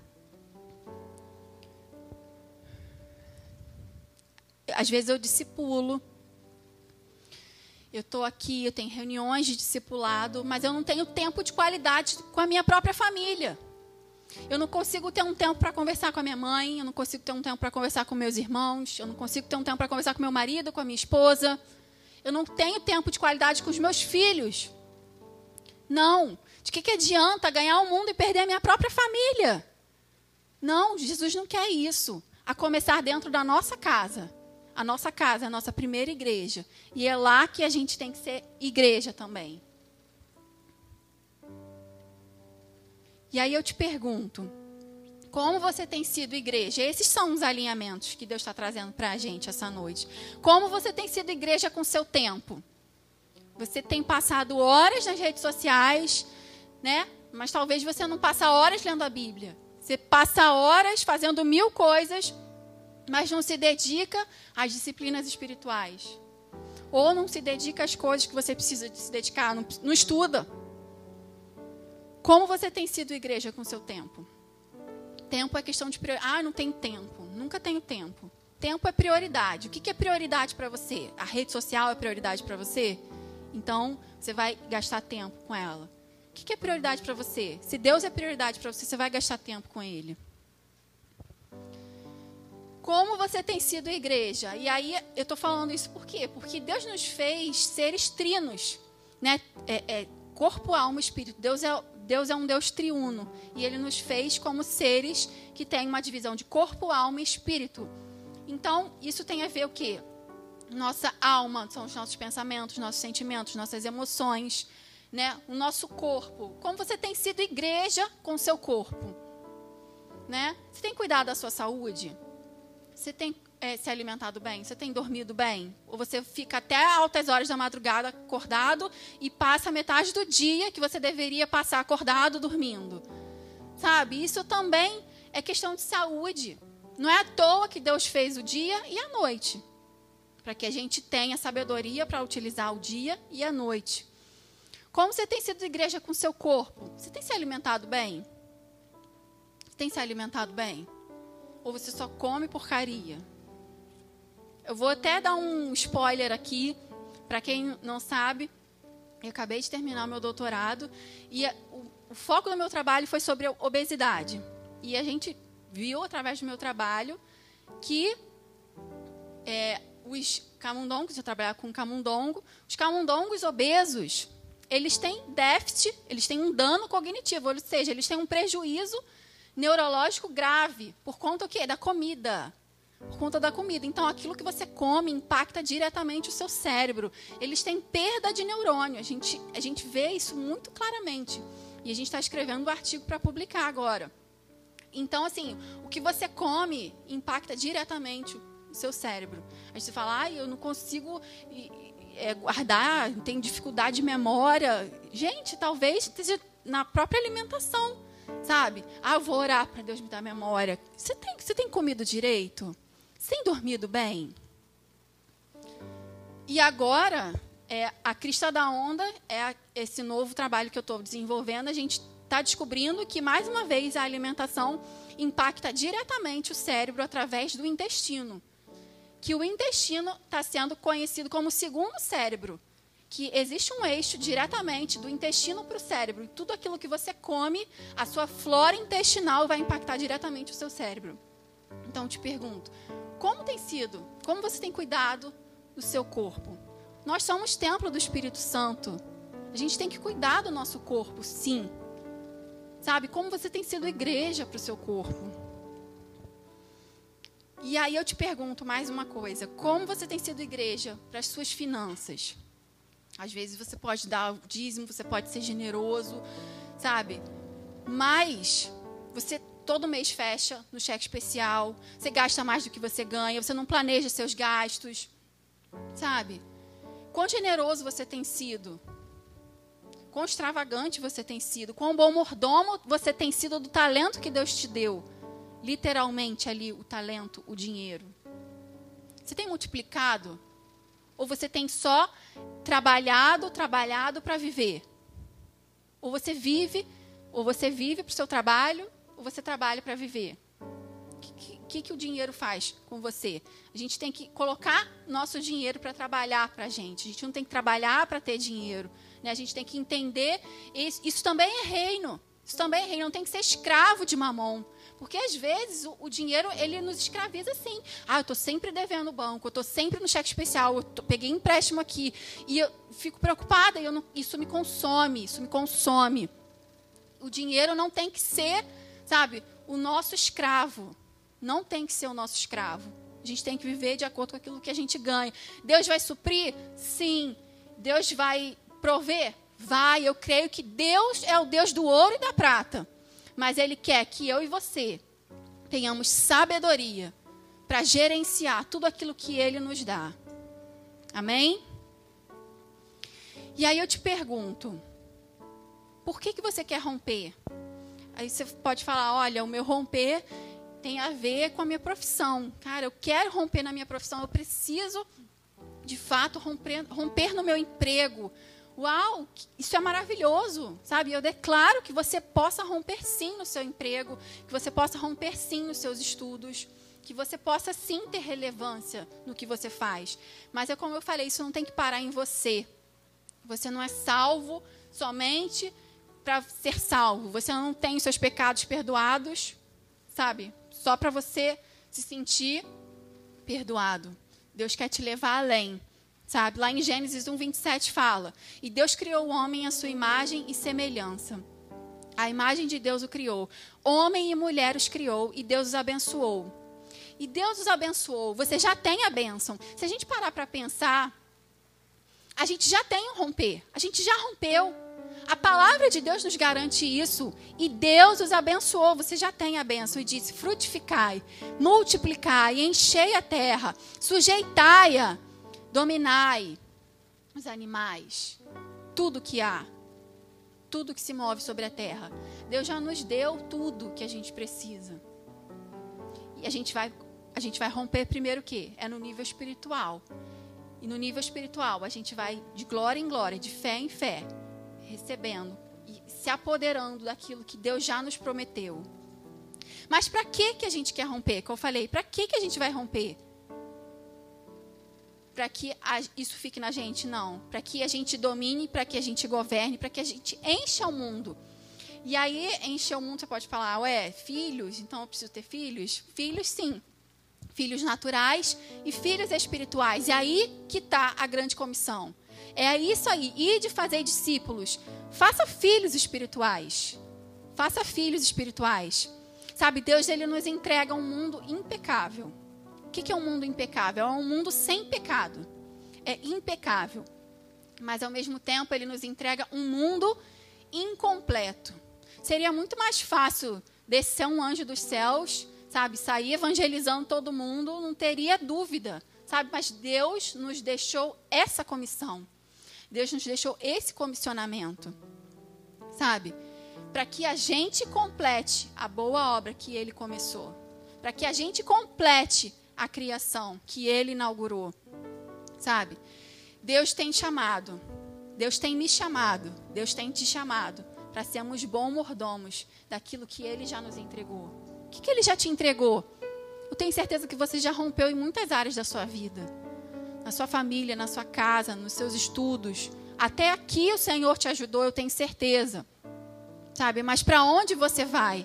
Às vezes eu discipulo eu estou aqui, eu tenho reuniões de discipulado, mas eu não tenho tempo de qualidade com a minha própria família. Eu não consigo ter um tempo para conversar com a minha mãe, eu não consigo ter um tempo para conversar com meus irmãos, eu não consigo ter um tempo para conversar com meu marido, com a minha esposa. Eu não tenho tempo de qualidade com os meus filhos. Não. De que, que adianta ganhar o mundo e perder a minha própria família? Não, Jesus não quer isso. A começar dentro da nossa casa a nossa casa, a nossa primeira igreja. E é lá que a gente tem que ser igreja também. E aí eu te pergunto, como você tem sido igreja? Esses são os alinhamentos que Deus está trazendo para a gente essa noite. Como você tem sido igreja com seu tempo? Você tem passado horas nas redes sociais, né? Mas talvez você não passe horas lendo a Bíblia. Você passa horas fazendo mil coisas mas não se dedica às disciplinas espirituais. Ou não se dedica às coisas que você precisa se dedicar, não, não estuda. Como você tem sido igreja com seu tempo? Tempo é questão de prioridade. Ah, não tenho tempo. Nunca tenho tempo. Tempo é prioridade. O que é prioridade para você? A rede social é prioridade para você? Então, você vai gastar tempo com ela. O que é prioridade para você? Se Deus é prioridade para você, você vai gastar tempo com Ele. Como você tem sido igreja? E aí eu estou falando isso por quê? Porque Deus nos fez seres trinos, né? É, é, corpo, alma e espírito. Deus é, Deus é um Deus triuno. E ele nos fez como seres que têm uma divisão de corpo, alma e espírito. Então, isso tem a ver o quê? Nossa alma são os nossos pensamentos, nossos sentimentos, nossas emoções, né? O nosso corpo. Como você tem sido igreja com o seu corpo? Né? Você tem cuidado da sua saúde? Você tem é, se alimentado bem? Você tem dormido bem? Ou você fica até altas horas da madrugada acordado e passa metade do dia que você deveria passar acordado dormindo? Sabe? Isso também é questão de saúde. Não é à toa que Deus fez o dia e a noite. Para que a gente tenha sabedoria para utilizar o dia e a noite. Como você tem sido igreja com seu corpo? Você tem se alimentado bem? Você tem se alimentado bem? Ou você só come porcaria? Eu vou até dar um spoiler aqui, para quem não sabe. Eu acabei de terminar meu doutorado e o, o foco do meu trabalho foi sobre obesidade. E a gente viu através do meu trabalho que é, os camundongos, eu trabalhava com camundongo, os camundongos obesos, eles têm déficit, eles têm um dano cognitivo, ou seja, eles têm um prejuízo neurológico grave por conta o quê? Da comida. Por conta da comida. Então, aquilo que você come impacta diretamente o seu cérebro. Eles têm perda de neurônio. A gente, a gente vê isso muito claramente. E a gente está escrevendo um artigo para publicar agora. Então, assim, o que você come impacta diretamente o seu cérebro. A gente fala, ah, eu não consigo é, guardar, tenho dificuldade de memória. Gente, talvez esteja na própria alimentação, sabe? Ah, eu vou orar para Deus me dar memória. Você tem, você tem comido direito? Tem dormido bem? E agora, é, a crista da onda é esse novo trabalho que eu estou desenvolvendo. A gente está descobrindo que, mais uma vez, a alimentação impacta diretamente o cérebro através do intestino. Que o intestino está sendo conhecido como o segundo cérebro. Que existe um eixo diretamente do intestino para o cérebro. E tudo aquilo que você come, a sua flora intestinal vai impactar diretamente o seu cérebro. Então, te pergunto: como tem sido? Como você tem cuidado do seu corpo? Nós somos templo do Espírito Santo. A gente tem que cuidar do nosso corpo, sim. Sabe? Como você tem sido igreja para o seu corpo. E aí eu te pergunto mais uma coisa: como você tem sido igreja para as suas finanças? Às vezes você pode dar o dízimo, você pode ser generoso, sabe? Mas você todo mês fecha no cheque especial, você gasta mais do que você ganha, você não planeja seus gastos, sabe? Quão generoso você tem sido quão extravagante você tem sido, quão bom mordomo você tem sido do talento que Deus te deu. Literalmente ali, o talento, o dinheiro. Você tem multiplicado? Ou você tem só trabalhado, trabalhado para viver? Ou você vive, ou você vive para o seu trabalho, ou você trabalha para viver? O que, que, que, o dinheiro faz com você? A gente tem que colocar nosso dinheiro para trabalhar para a gente. A gente não tem que trabalhar para ter dinheiro. Né? A gente tem que entender. Isso, isso também é reino. Isso também é reino. Não tem que ser escravo de mamon. Porque às vezes o, o dinheiro ele nos escraviza assim. Ah, eu estou sempre devendo o banco, eu estou sempre no cheque especial, eu tô, peguei empréstimo aqui. E eu fico preocupada, e eu não, isso me consome, isso me consome. O dinheiro não tem que ser, sabe, o nosso escravo. Não tem que ser o nosso escravo. A gente tem que viver de acordo com aquilo que a gente ganha. Deus vai suprir? Sim. Deus vai prover? Vai, eu creio que Deus é o Deus do ouro e da prata. Mas Ele quer que eu e você tenhamos sabedoria para gerenciar tudo aquilo que Ele nos dá. Amém? E aí eu te pergunto, por que, que você quer romper? Aí você pode falar, olha, o meu romper tem a ver com a minha profissão. Cara, eu quero romper na minha profissão, eu preciso, de fato, romper, romper no meu emprego, Uau, isso é maravilhoso, sabe? Eu declaro que você possa romper sim no seu emprego, que você possa romper sim nos seus estudos, que você possa sim ter relevância no que você faz. Mas é como eu falei, isso não tem que parar em você. Você não é salvo somente para ser salvo. Você não tem os seus pecados perdoados, sabe? Só para você se sentir perdoado. Deus quer te levar além. Sabe? Lá em Gênesis 1, 27 fala: E Deus criou o homem à sua imagem e semelhança. A imagem de Deus o criou. Homem e mulher os criou e Deus os abençoou. E Deus os abençoou. Você já tem a bênção. Se a gente parar para pensar, a gente já tem um romper. A gente já rompeu. A palavra de Deus nos garante isso. E Deus os abençoou. Você já tem a bênção. E disse: frutificai, multiplicai, enchei a terra, sujeitai-a, dominai os animais, tudo que há, tudo que se move sobre a terra. Deus já nos deu tudo que a gente precisa. E a gente vai, a gente vai romper primeiro o quê? É no nível espiritual. E no nível espiritual, a gente vai de glória em glória, de fé em fé recebendo e se apoderando daquilo que Deus já nos prometeu. Mas para que que a gente quer romper? Como eu falei, para que que a gente vai romper? Para que isso fique na gente? Não. Para que a gente domine, para que a gente governe, para que a gente encha o mundo. E aí, encher o mundo, você pode falar, ué, filhos, então eu preciso ter filhos? Filhos, sim. Filhos naturais e filhos espirituais. E aí que está a grande comissão. É isso aí, ir de fazer discípulos. Faça filhos espirituais. Faça filhos espirituais. Sabe, Deus ele nos entrega um mundo impecável. O que é um mundo impecável? É um mundo sem pecado. É impecável. Mas ao mesmo tempo ele nos entrega um mundo incompleto. Seria muito mais fácil descer um anjo dos céus, sabe, sair evangelizando todo mundo, não teria dúvida, sabe? Mas Deus nos deixou essa comissão. Deus nos deixou esse comissionamento, sabe? Para que a gente complete a boa obra que ele começou. Para que a gente complete a criação que ele inaugurou, sabe? Deus tem chamado, Deus tem me chamado, Deus tem te chamado para sermos bons mordomos daquilo que ele já nos entregou. O que, que ele já te entregou? Eu tenho certeza que você já rompeu em muitas áreas da sua vida na sua família, na sua casa, nos seus estudos. Até aqui o Senhor te ajudou, eu tenho certeza. Sabe? Mas para onde você vai?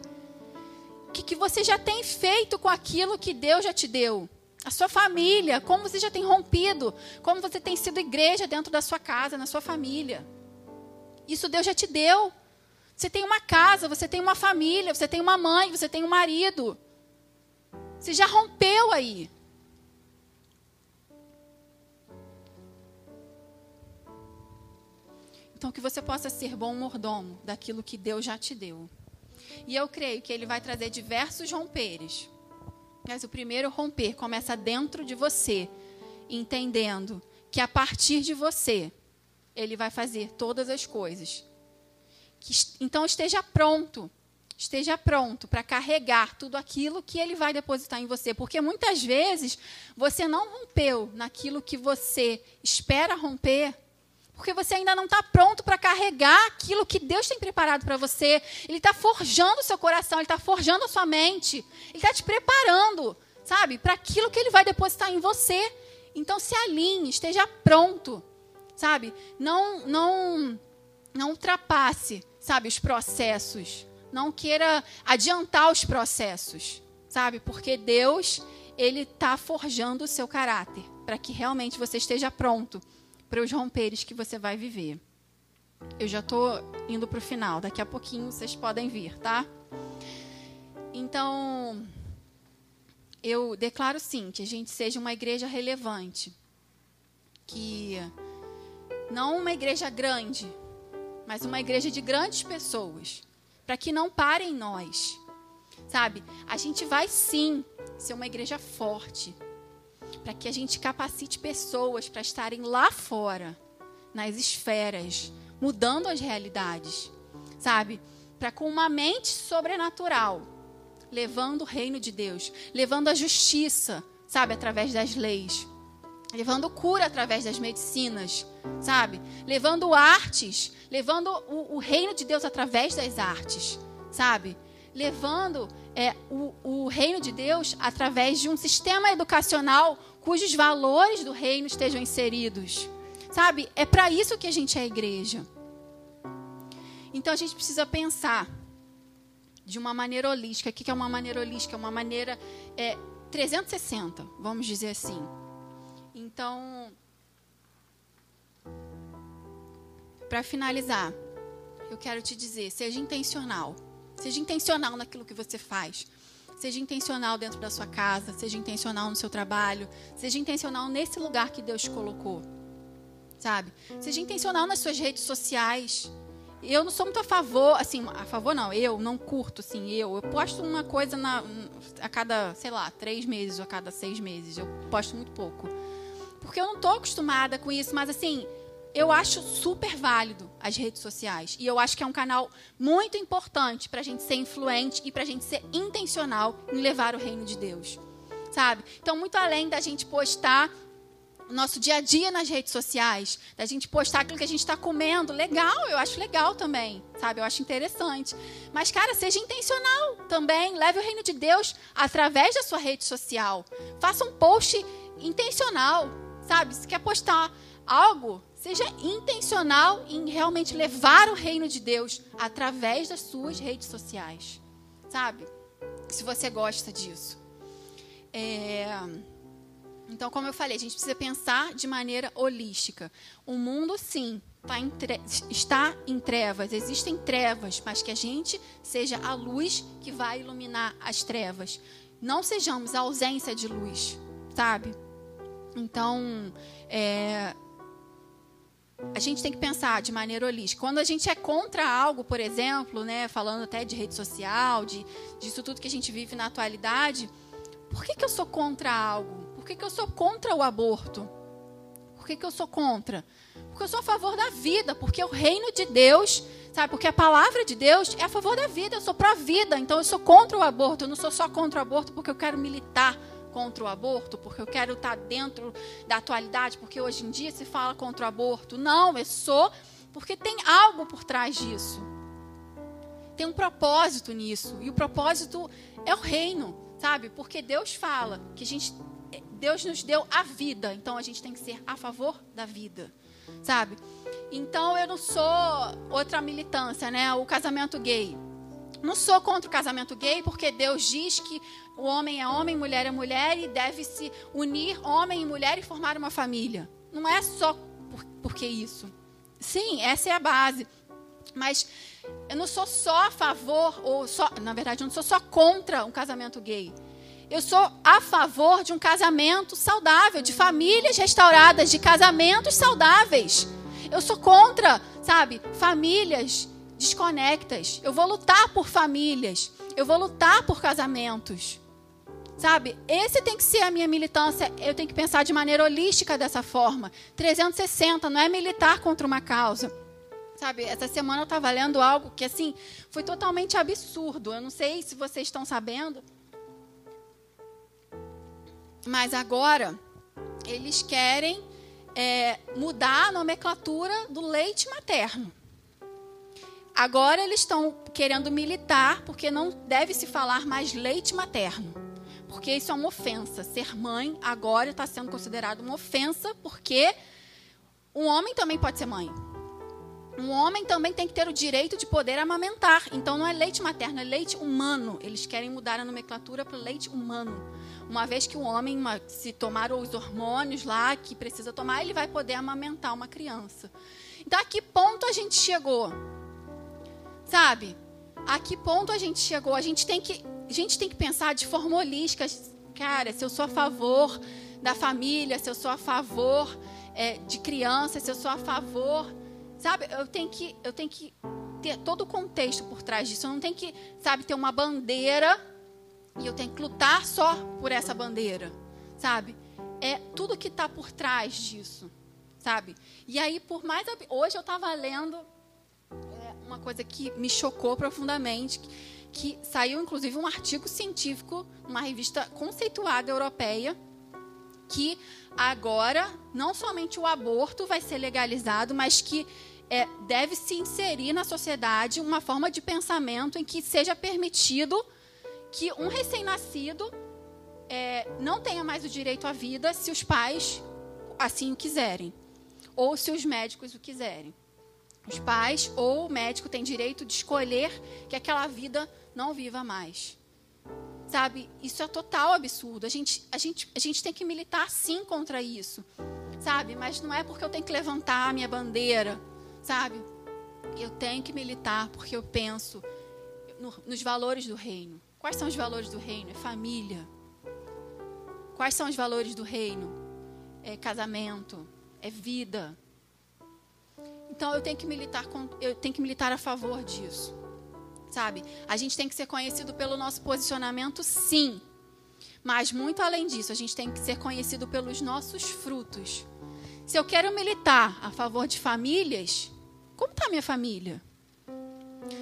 O que, que você já tem feito com aquilo que Deus já te deu? A sua família, como você já tem rompido, como você tem sido igreja dentro da sua casa, na sua família. Isso Deus já te deu. Você tem uma casa, você tem uma família, você tem uma mãe, você tem um marido. Você já rompeu aí. Então, que você possa ser bom mordomo daquilo que Deus já te deu. E eu creio que Ele vai trazer diversos romperes. Mas o primeiro romper começa dentro de você, entendendo que a partir de você, Ele vai fazer todas as coisas. Então, esteja pronto. Esteja pronto para carregar tudo aquilo que Ele vai depositar em você. Porque muitas vezes você não rompeu naquilo que você espera romper porque você ainda não está pronto para carregar aquilo que Deus tem preparado para você. Ele está forjando o seu coração, Ele está forjando a sua mente. Ele está te preparando, sabe, para aquilo que Ele vai depositar em você. Então se alinhe, esteja pronto, sabe? Não, não, não ultrapasse, sabe, os processos. Não queira adiantar os processos, sabe? Porque Deus, Ele está forjando o seu caráter para que realmente você esteja pronto para os romperes que você vai viver. Eu já estou indo para o final, daqui a pouquinho vocês podem vir, tá? Então, eu declaro sim que a gente seja uma igreja relevante, que não uma igreja grande, mas uma igreja de grandes pessoas, para que não parem nós, sabe? A gente vai sim ser uma igreja forte, para que a gente capacite pessoas para estarem lá fora, nas esferas, mudando as realidades, sabe? Para com uma mente sobrenatural, levando o reino de Deus, levando a justiça, sabe, através das leis, levando cura através das medicinas, sabe? Levando artes, levando o, o reino de Deus através das artes, sabe? Levando é, o, o reino de Deus através de um sistema educacional cujos valores do reino estejam inseridos. Sabe? É para isso que a gente é igreja. Então a gente precisa pensar de uma maneira holística. O que é uma maneira holística? É uma maneira é, 360, vamos dizer assim. Então, para finalizar, eu quero te dizer, seja intencional. Seja intencional naquilo que você faz. Seja intencional dentro da sua casa, seja intencional no seu trabalho, seja intencional nesse lugar que Deus colocou. Sabe? Seja intencional nas suas redes sociais. Eu não sou muito a favor, assim, a favor não, eu não curto, assim, eu. Eu posto uma coisa na, a cada, sei lá, três meses ou a cada seis meses. Eu posto muito pouco. Porque eu não estou acostumada com isso, mas assim, eu acho super válido as redes sociais. E eu acho que é um canal muito importante para a gente ser influente e para a gente ser intencional em levar o reino de Deus. Sabe? Então, muito além da gente postar o nosso dia a dia nas redes sociais, da gente postar aquilo que a gente está comendo, legal, eu acho legal também, sabe? Eu acho interessante. Mas, cara, seja intencional também. Leve o reino de Deus através da sua rede social. Faça um post intencional, sabe? Se quer postar algo, seja intencional em realmente levar o reino de Deus através das suas redes sociais. Sabe? Se você gosta disso. É... Então, como eu falei, a gente precisa pensar de maneira holística. O mundo, sim, tá em tre... está em trevas, existem trevas, mas que a gente seja a luz que vai iluminar as trevas. Não sejamos a ausência de luz, sabe? Então, é, a gente tem que pensar de maneira holística. Quando a gente é contra algo, por exemplo, né, falando até de rede social, de disso tudo que a gente vive na atualidade, por que, que eu sou contra algo? Por que, que eu sou contra o aborto? Por que, que eu sou contra? Porque eu sou a favor da vida, porque o reino de Deus, sabe? Porque a palavra de Deus é a favor da vida, eu sou pró-vida, então eu sou contra o aborto, eu não sou só contra o aborto porque eu quero militar contra o aborto, porque eu quero estar dentro da atualidade, porque hoje em dia se fala contra o aborto. Não, eu sou porque tem algo por trás disso. Tem um propósito nisso. E o propósito é o reino, sabe? Porque Deus fala que a gente Deus nos deu a vida, então a gente tem que ser a favor da vida, sabe? Então eu não sou outra militância, né? O casamento gay. Não sou contra o casamento gay, porque Deus diz que o homem é homem, mulher é mulher e deve se unir homem e mulher e formar uma família. Não é só por, porque isso. Sim, essa é a base. Mas eu não sou só a favor, ou só, na verdade, eu não sou só contra um casamento gay. Eu sou a favor de um casamento saudável, de famílias restauradas, de casamentos saudáveis. Eu sou contra, sabe, famílias desconectas. Eu vou lutar por famílias. Eu vou lutar por casamentos. Sabe? Esse tem que ser a minha militância. Eu tenho que pensar de maneira holística dessa forma. 360 não é militar contra uma causa. Sabe? Essa semana eu estava lendo algo que assim foi totalmente absurdo. Eu não sei se vocês estão sabendo. Mas agora eles querem é, mudar a nomenclatura do leite materno. Agora eles estão querendo militar porque não deve se falar mais leite materno porque isso é uma ofensa. Ser mãe agora está sendo considerado uma ofensa, porque um homem também pode ser mãe. Um homem também tem que ter o direito de poder amamentar. Então não é leite materno, é leite humano. Eles querem mudar a nomenclatura para leite humano. Uma vez que o homem, se tomar os hormônios lá que precisa tomar, ele vai poder amamentar uma criança. Então a que ponto a gente chegou? Sabe? A que ponto a gente chegou? A gente tem que a gente tem que pensar de forma holística. Cara, se eu sou a favor da família, se eu sou a favor é, de crianças, se eu sou a favor. Sabe, eu tenho que, eu tenho que ter todo o contexto por trás disso. Eu não tenho que, sabe, ter uma bandeira e eu tenho que lutar só por essa bandeira. Sabe? É tudo que está por trás disso. Sabe? E aí, por mais. Hoje eu estava lendo uma coisa que me chocou profundamente que saiu inclusive um artigo científico numa revista conceituada europeia que agora não somente o aborto vai ser legalizado, mas que é, deve se inserir na sociedade uma forma de pensamento em que seja permitido que um recém-nascido é, não tenha mais o direito à vida se os pais assim o quiserem, ou se os médicos o quiserem. Os pais ou o médico têm direito de escolher que aquela vida não viva mais. Sabe? Isso é total absurdo. A gente, a gente, a gente tem que militar sim contra isso. Sabe? Mas não é porque eu tenho que levantar a minha bandeira. Sabe? Eu tenho que militar porque eu penso no, nos valores do reino. Quais são os valores do reino? É família. Quais são os valores do reino? É casamento, é vida. Então eu tenho que militar com, eu tenho que militar a favor disso. Sabe? A gente tem que ser conhecido pelo nosso posicionamento, sim. Mas muito além disso, a gente tem que ser conhecido pelos nossos frutos. Se eu quero militar a favor de famílias, como está minha família?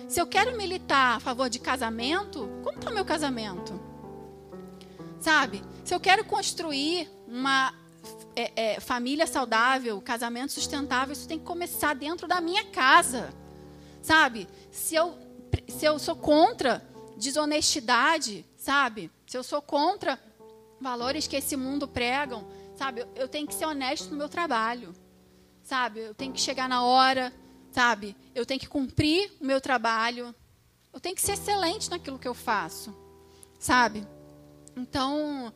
Se eu quero militar a favor de casamento, como está meu casamento? Sabe? Se eu quero construir uma é, é, família saudável, casamento sustentável, isso tem que começar dentro da minha casa. Sabe? Se eu se eu sou contra desonestidade, sabe? Se eu sou contra valores que esse mundo pregam, sabe? Eu, eu tenho que ser honesto no meu trabalho, sabe? Eu tenho que chegar na hora, sabe? Eu tenho que cumprir o meu trabalho. Eu tenho que ser excelente naquilo que eu faço, sabe? Então,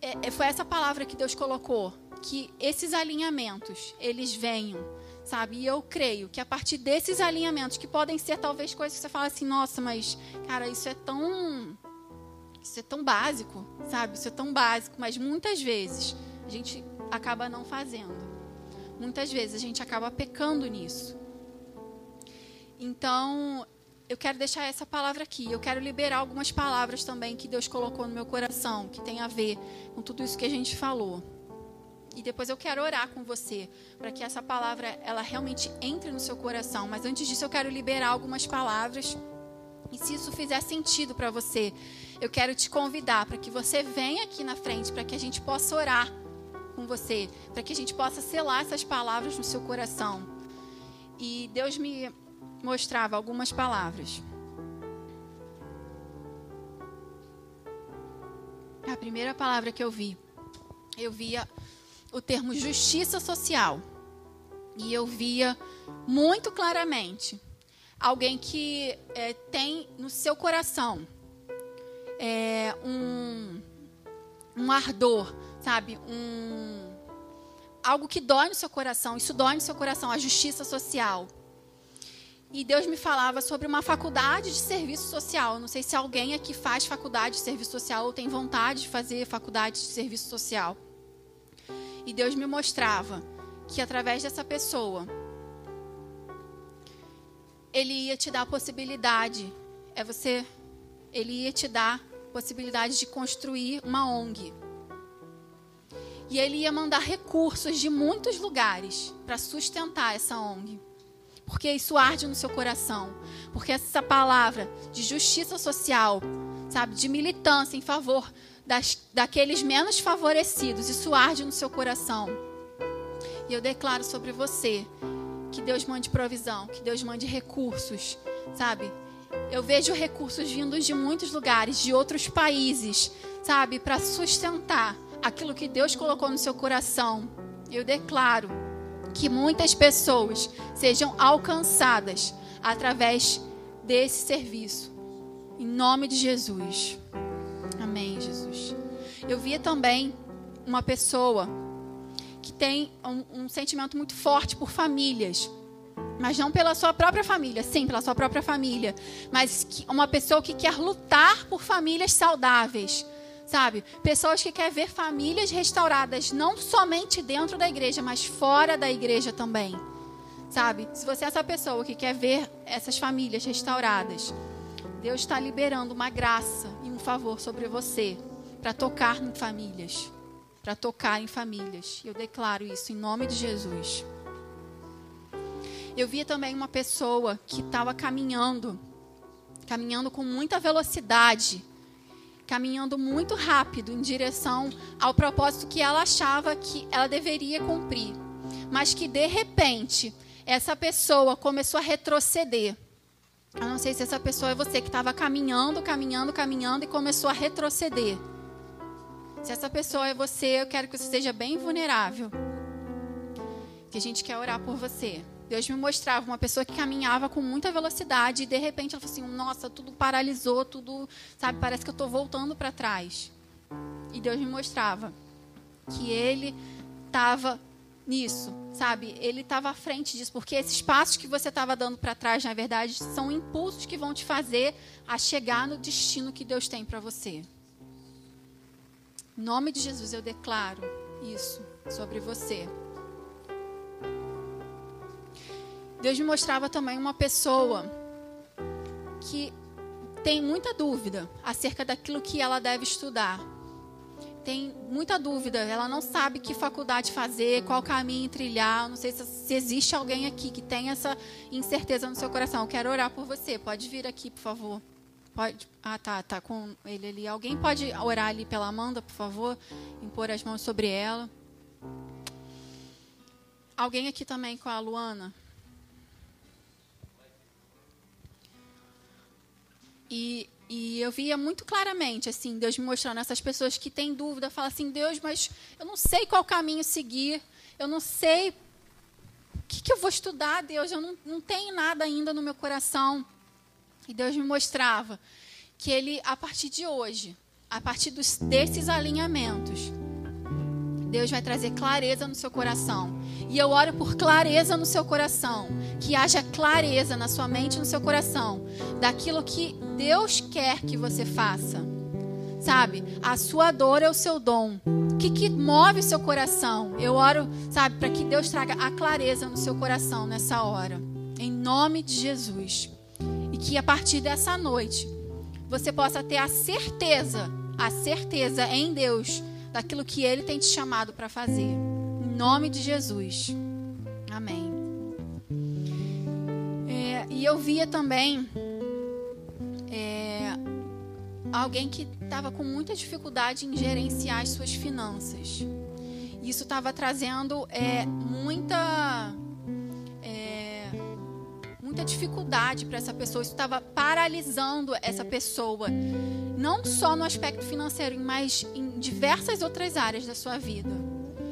é, é foi essa palavra que Deus colocou, que esses alinhamentos, eles venham sabe? E eu creio que a partir desses alinhamentos, que podem ser talvez coisas que você fala assim, nossa, mas, cara, isso é tão. Isso é tão básico, sabe? Isso é tão básico, mas muitas vezes a gente acaba não fazendo. Muitas vezes a gente acaba pecando nisso. Então, eu quero deixar essa palavra aqui. Eu quero liberar algumas palavras também que Deus colocou no meu coração, que tem a ver com tudo isso que a gente falou. E depois eu quero orar com você para que essa palavra ela realmente entre no seu coração. Mas antes disso eu quero liberar algumas palavras. E se isso fizer sentido para você, eu quero te convidar para que você venha aqui na frente para que a gente possa orar com você, para que a gente possa selar essas palavras no seu coração. E Deus me mostrava algumas palavras. A primeira palavra que eu vi, eu via o termo justiça social. E eu via muito claramente alguém que é, tem no seu coração é, um, um ardor, sabe? Um, algo que dói no seu coração. Isso dói no seu coração, a justiça social. E Deus me falava sobre uma faculdade de serviço social. Não sei se alguém aqui faz faculdade de serviço social ou tem vontade de fazer faculdade de serviço social. E Deus me mostrava que através dessa pessoa, Ele ia te dar a possibilidade, é você, Ele ia te dar a possibilidade de construir uma ONG. E Ele ia mandar recursos de muitos lugares para sustentar essa ONG. Porque isso arde no seu coração. Porque essa palavra de justiça social, sabe, de militância em favor das, daqueles menos favorecidos. Isso arde no seu coração. E eu declaro sobre você que Deus mande provisão, que Deus mande recursos, sabe? Eu vejo recursos vindos de muitos lugares, de outros países, sabe, para sustentar aquilo que Deus colocou no seu coração. Eu declaro que muitas pessoas sejam alcançadas através desse serviço. Em nome de Jesus. Amém, Jesus. Eu via também uma pessoa que tem um, um sentimento muito forte por famílias mas não pela sua própria família, sim, pela sua própria família, mas uma pessoa que quer lutar por famílias saudáveis, sabe? Pessoas que querem ver famílias restauradas, não somente dentro da igreja, mas fora da igreja também, sabe? Se você é essa pessoa que quer ver essas famílias restauradas, Deus está liberando uma graça e um favor sobre você para tocar em famílias. Para tocar em famílias. Eu declaro isso em nome de Jesus. Eu via também uma pessoa que estava caminhando, caminhando com muita velocidade, caminhando muito rápido em direção ao propósito que ela achava que ela deveria cumprir. Mas que de repente essa pessoa começou a retroceder eu não sei se essa pessoa é você que estava caminhando, caminhando, caminhando e começou a retroceder. Se essa pessoa é você, eu quero que você seja bem vulnerável. Que a gente quer orar por você. Deus me mostrava uma pessoa que caminhava com muita velocidade e de repente ela falou assim: Nossa, tudo paralisou, tudo, sabe, parece que eu estou voltando para trás. E Deus me mostrava que ele estava nisso, sabe? Ele estava à frente disso, porque esses passos que você estava dando para trás, na verdade, são impulsos que vão te fazer a chegar no destino que Deus tem para você. Em nome de Jesus, eu declaro isso sobre você. Deus me mostrava também uma pessoa que tem muita dúvida acerca daquilo que ela deve estudar. Tem muita dúvida, ela não sabe que faculdade fazer, qual caminho trilhar. Não sei se, se existe alguém aqui que tem essa incerteza no seu coração. Eu quero orar por você. Pode vir aqui, por favor. Pode. Ah, tá, tá com ele ali. Alguém pode orar ali pela Amanda, por favor? Impor as mãos sobre ela. Alguém aqui também com a Luana? E, e eu via muito claramente, assim, Deus me mostrando essas pessoas que têm dúvida, falam assim, Deus, mas eu não sei qual caminho seguir, eu não sei o que, que eu vou estudar, Deus, eu não, não tenho nada ainda no meu coração. E Deus me mostrava que Ele, a partir de hoje, a partir dos, desses alinhamentos, Deus vai trazer clareza no seu coração. E eu oro por clareza no seu coração. Que haja clareza na sua mente e no seu coração. Daquilo que Deus quer que você faça. Sabe? A sua dor é o seu dom. O que, que move o seu coração? Eu oro, sabe, para que Deus traga a clareza no seu coração nessa hora. Em nome de Jesus. Que a partir dessa noite você possa ter a certeza, a certeza em Deus daquilo que Ele tem te chamado para fazer. Em nome de Jesus. Amém. É, e eu via também é, alguém que estava com muita dificuldade em gerenciar as suas finanças. Isso estava trazendo é, muita muita dificuldade para essa pessoa. Isso estava paralisando essa pessoa não só no aspecto financeiro, mas em diversas outras áreas da sua vida.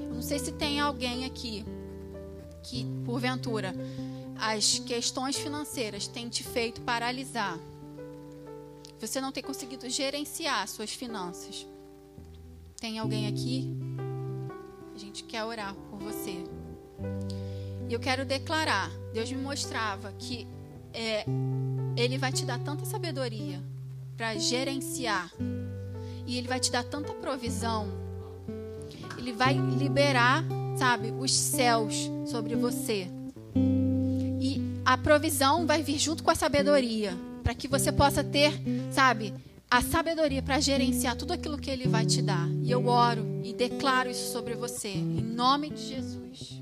Eu não sei se tem alguém aqui que, porventura, as questões financeiras têm te feito paralisar. Você não tem conseguido gerenciar suas finanças. Tem alguém aqui? A gente quer orar por você. E eu quero declarar: Deus me mostrava que é, Ele vai te dar tanta sabedoria para gerenciar. E Ele vai te dar tanta provisão. Ele vai liberar, sabe, os céus sobre você. E a provisão vai vir junto com a sabedoria. Para que você possa ter, sabe, a sabedoria para gerenciar tudo aquilo que Ele vai te dar. E eu oro e declaro isso sobre você. Em nome de Jesus.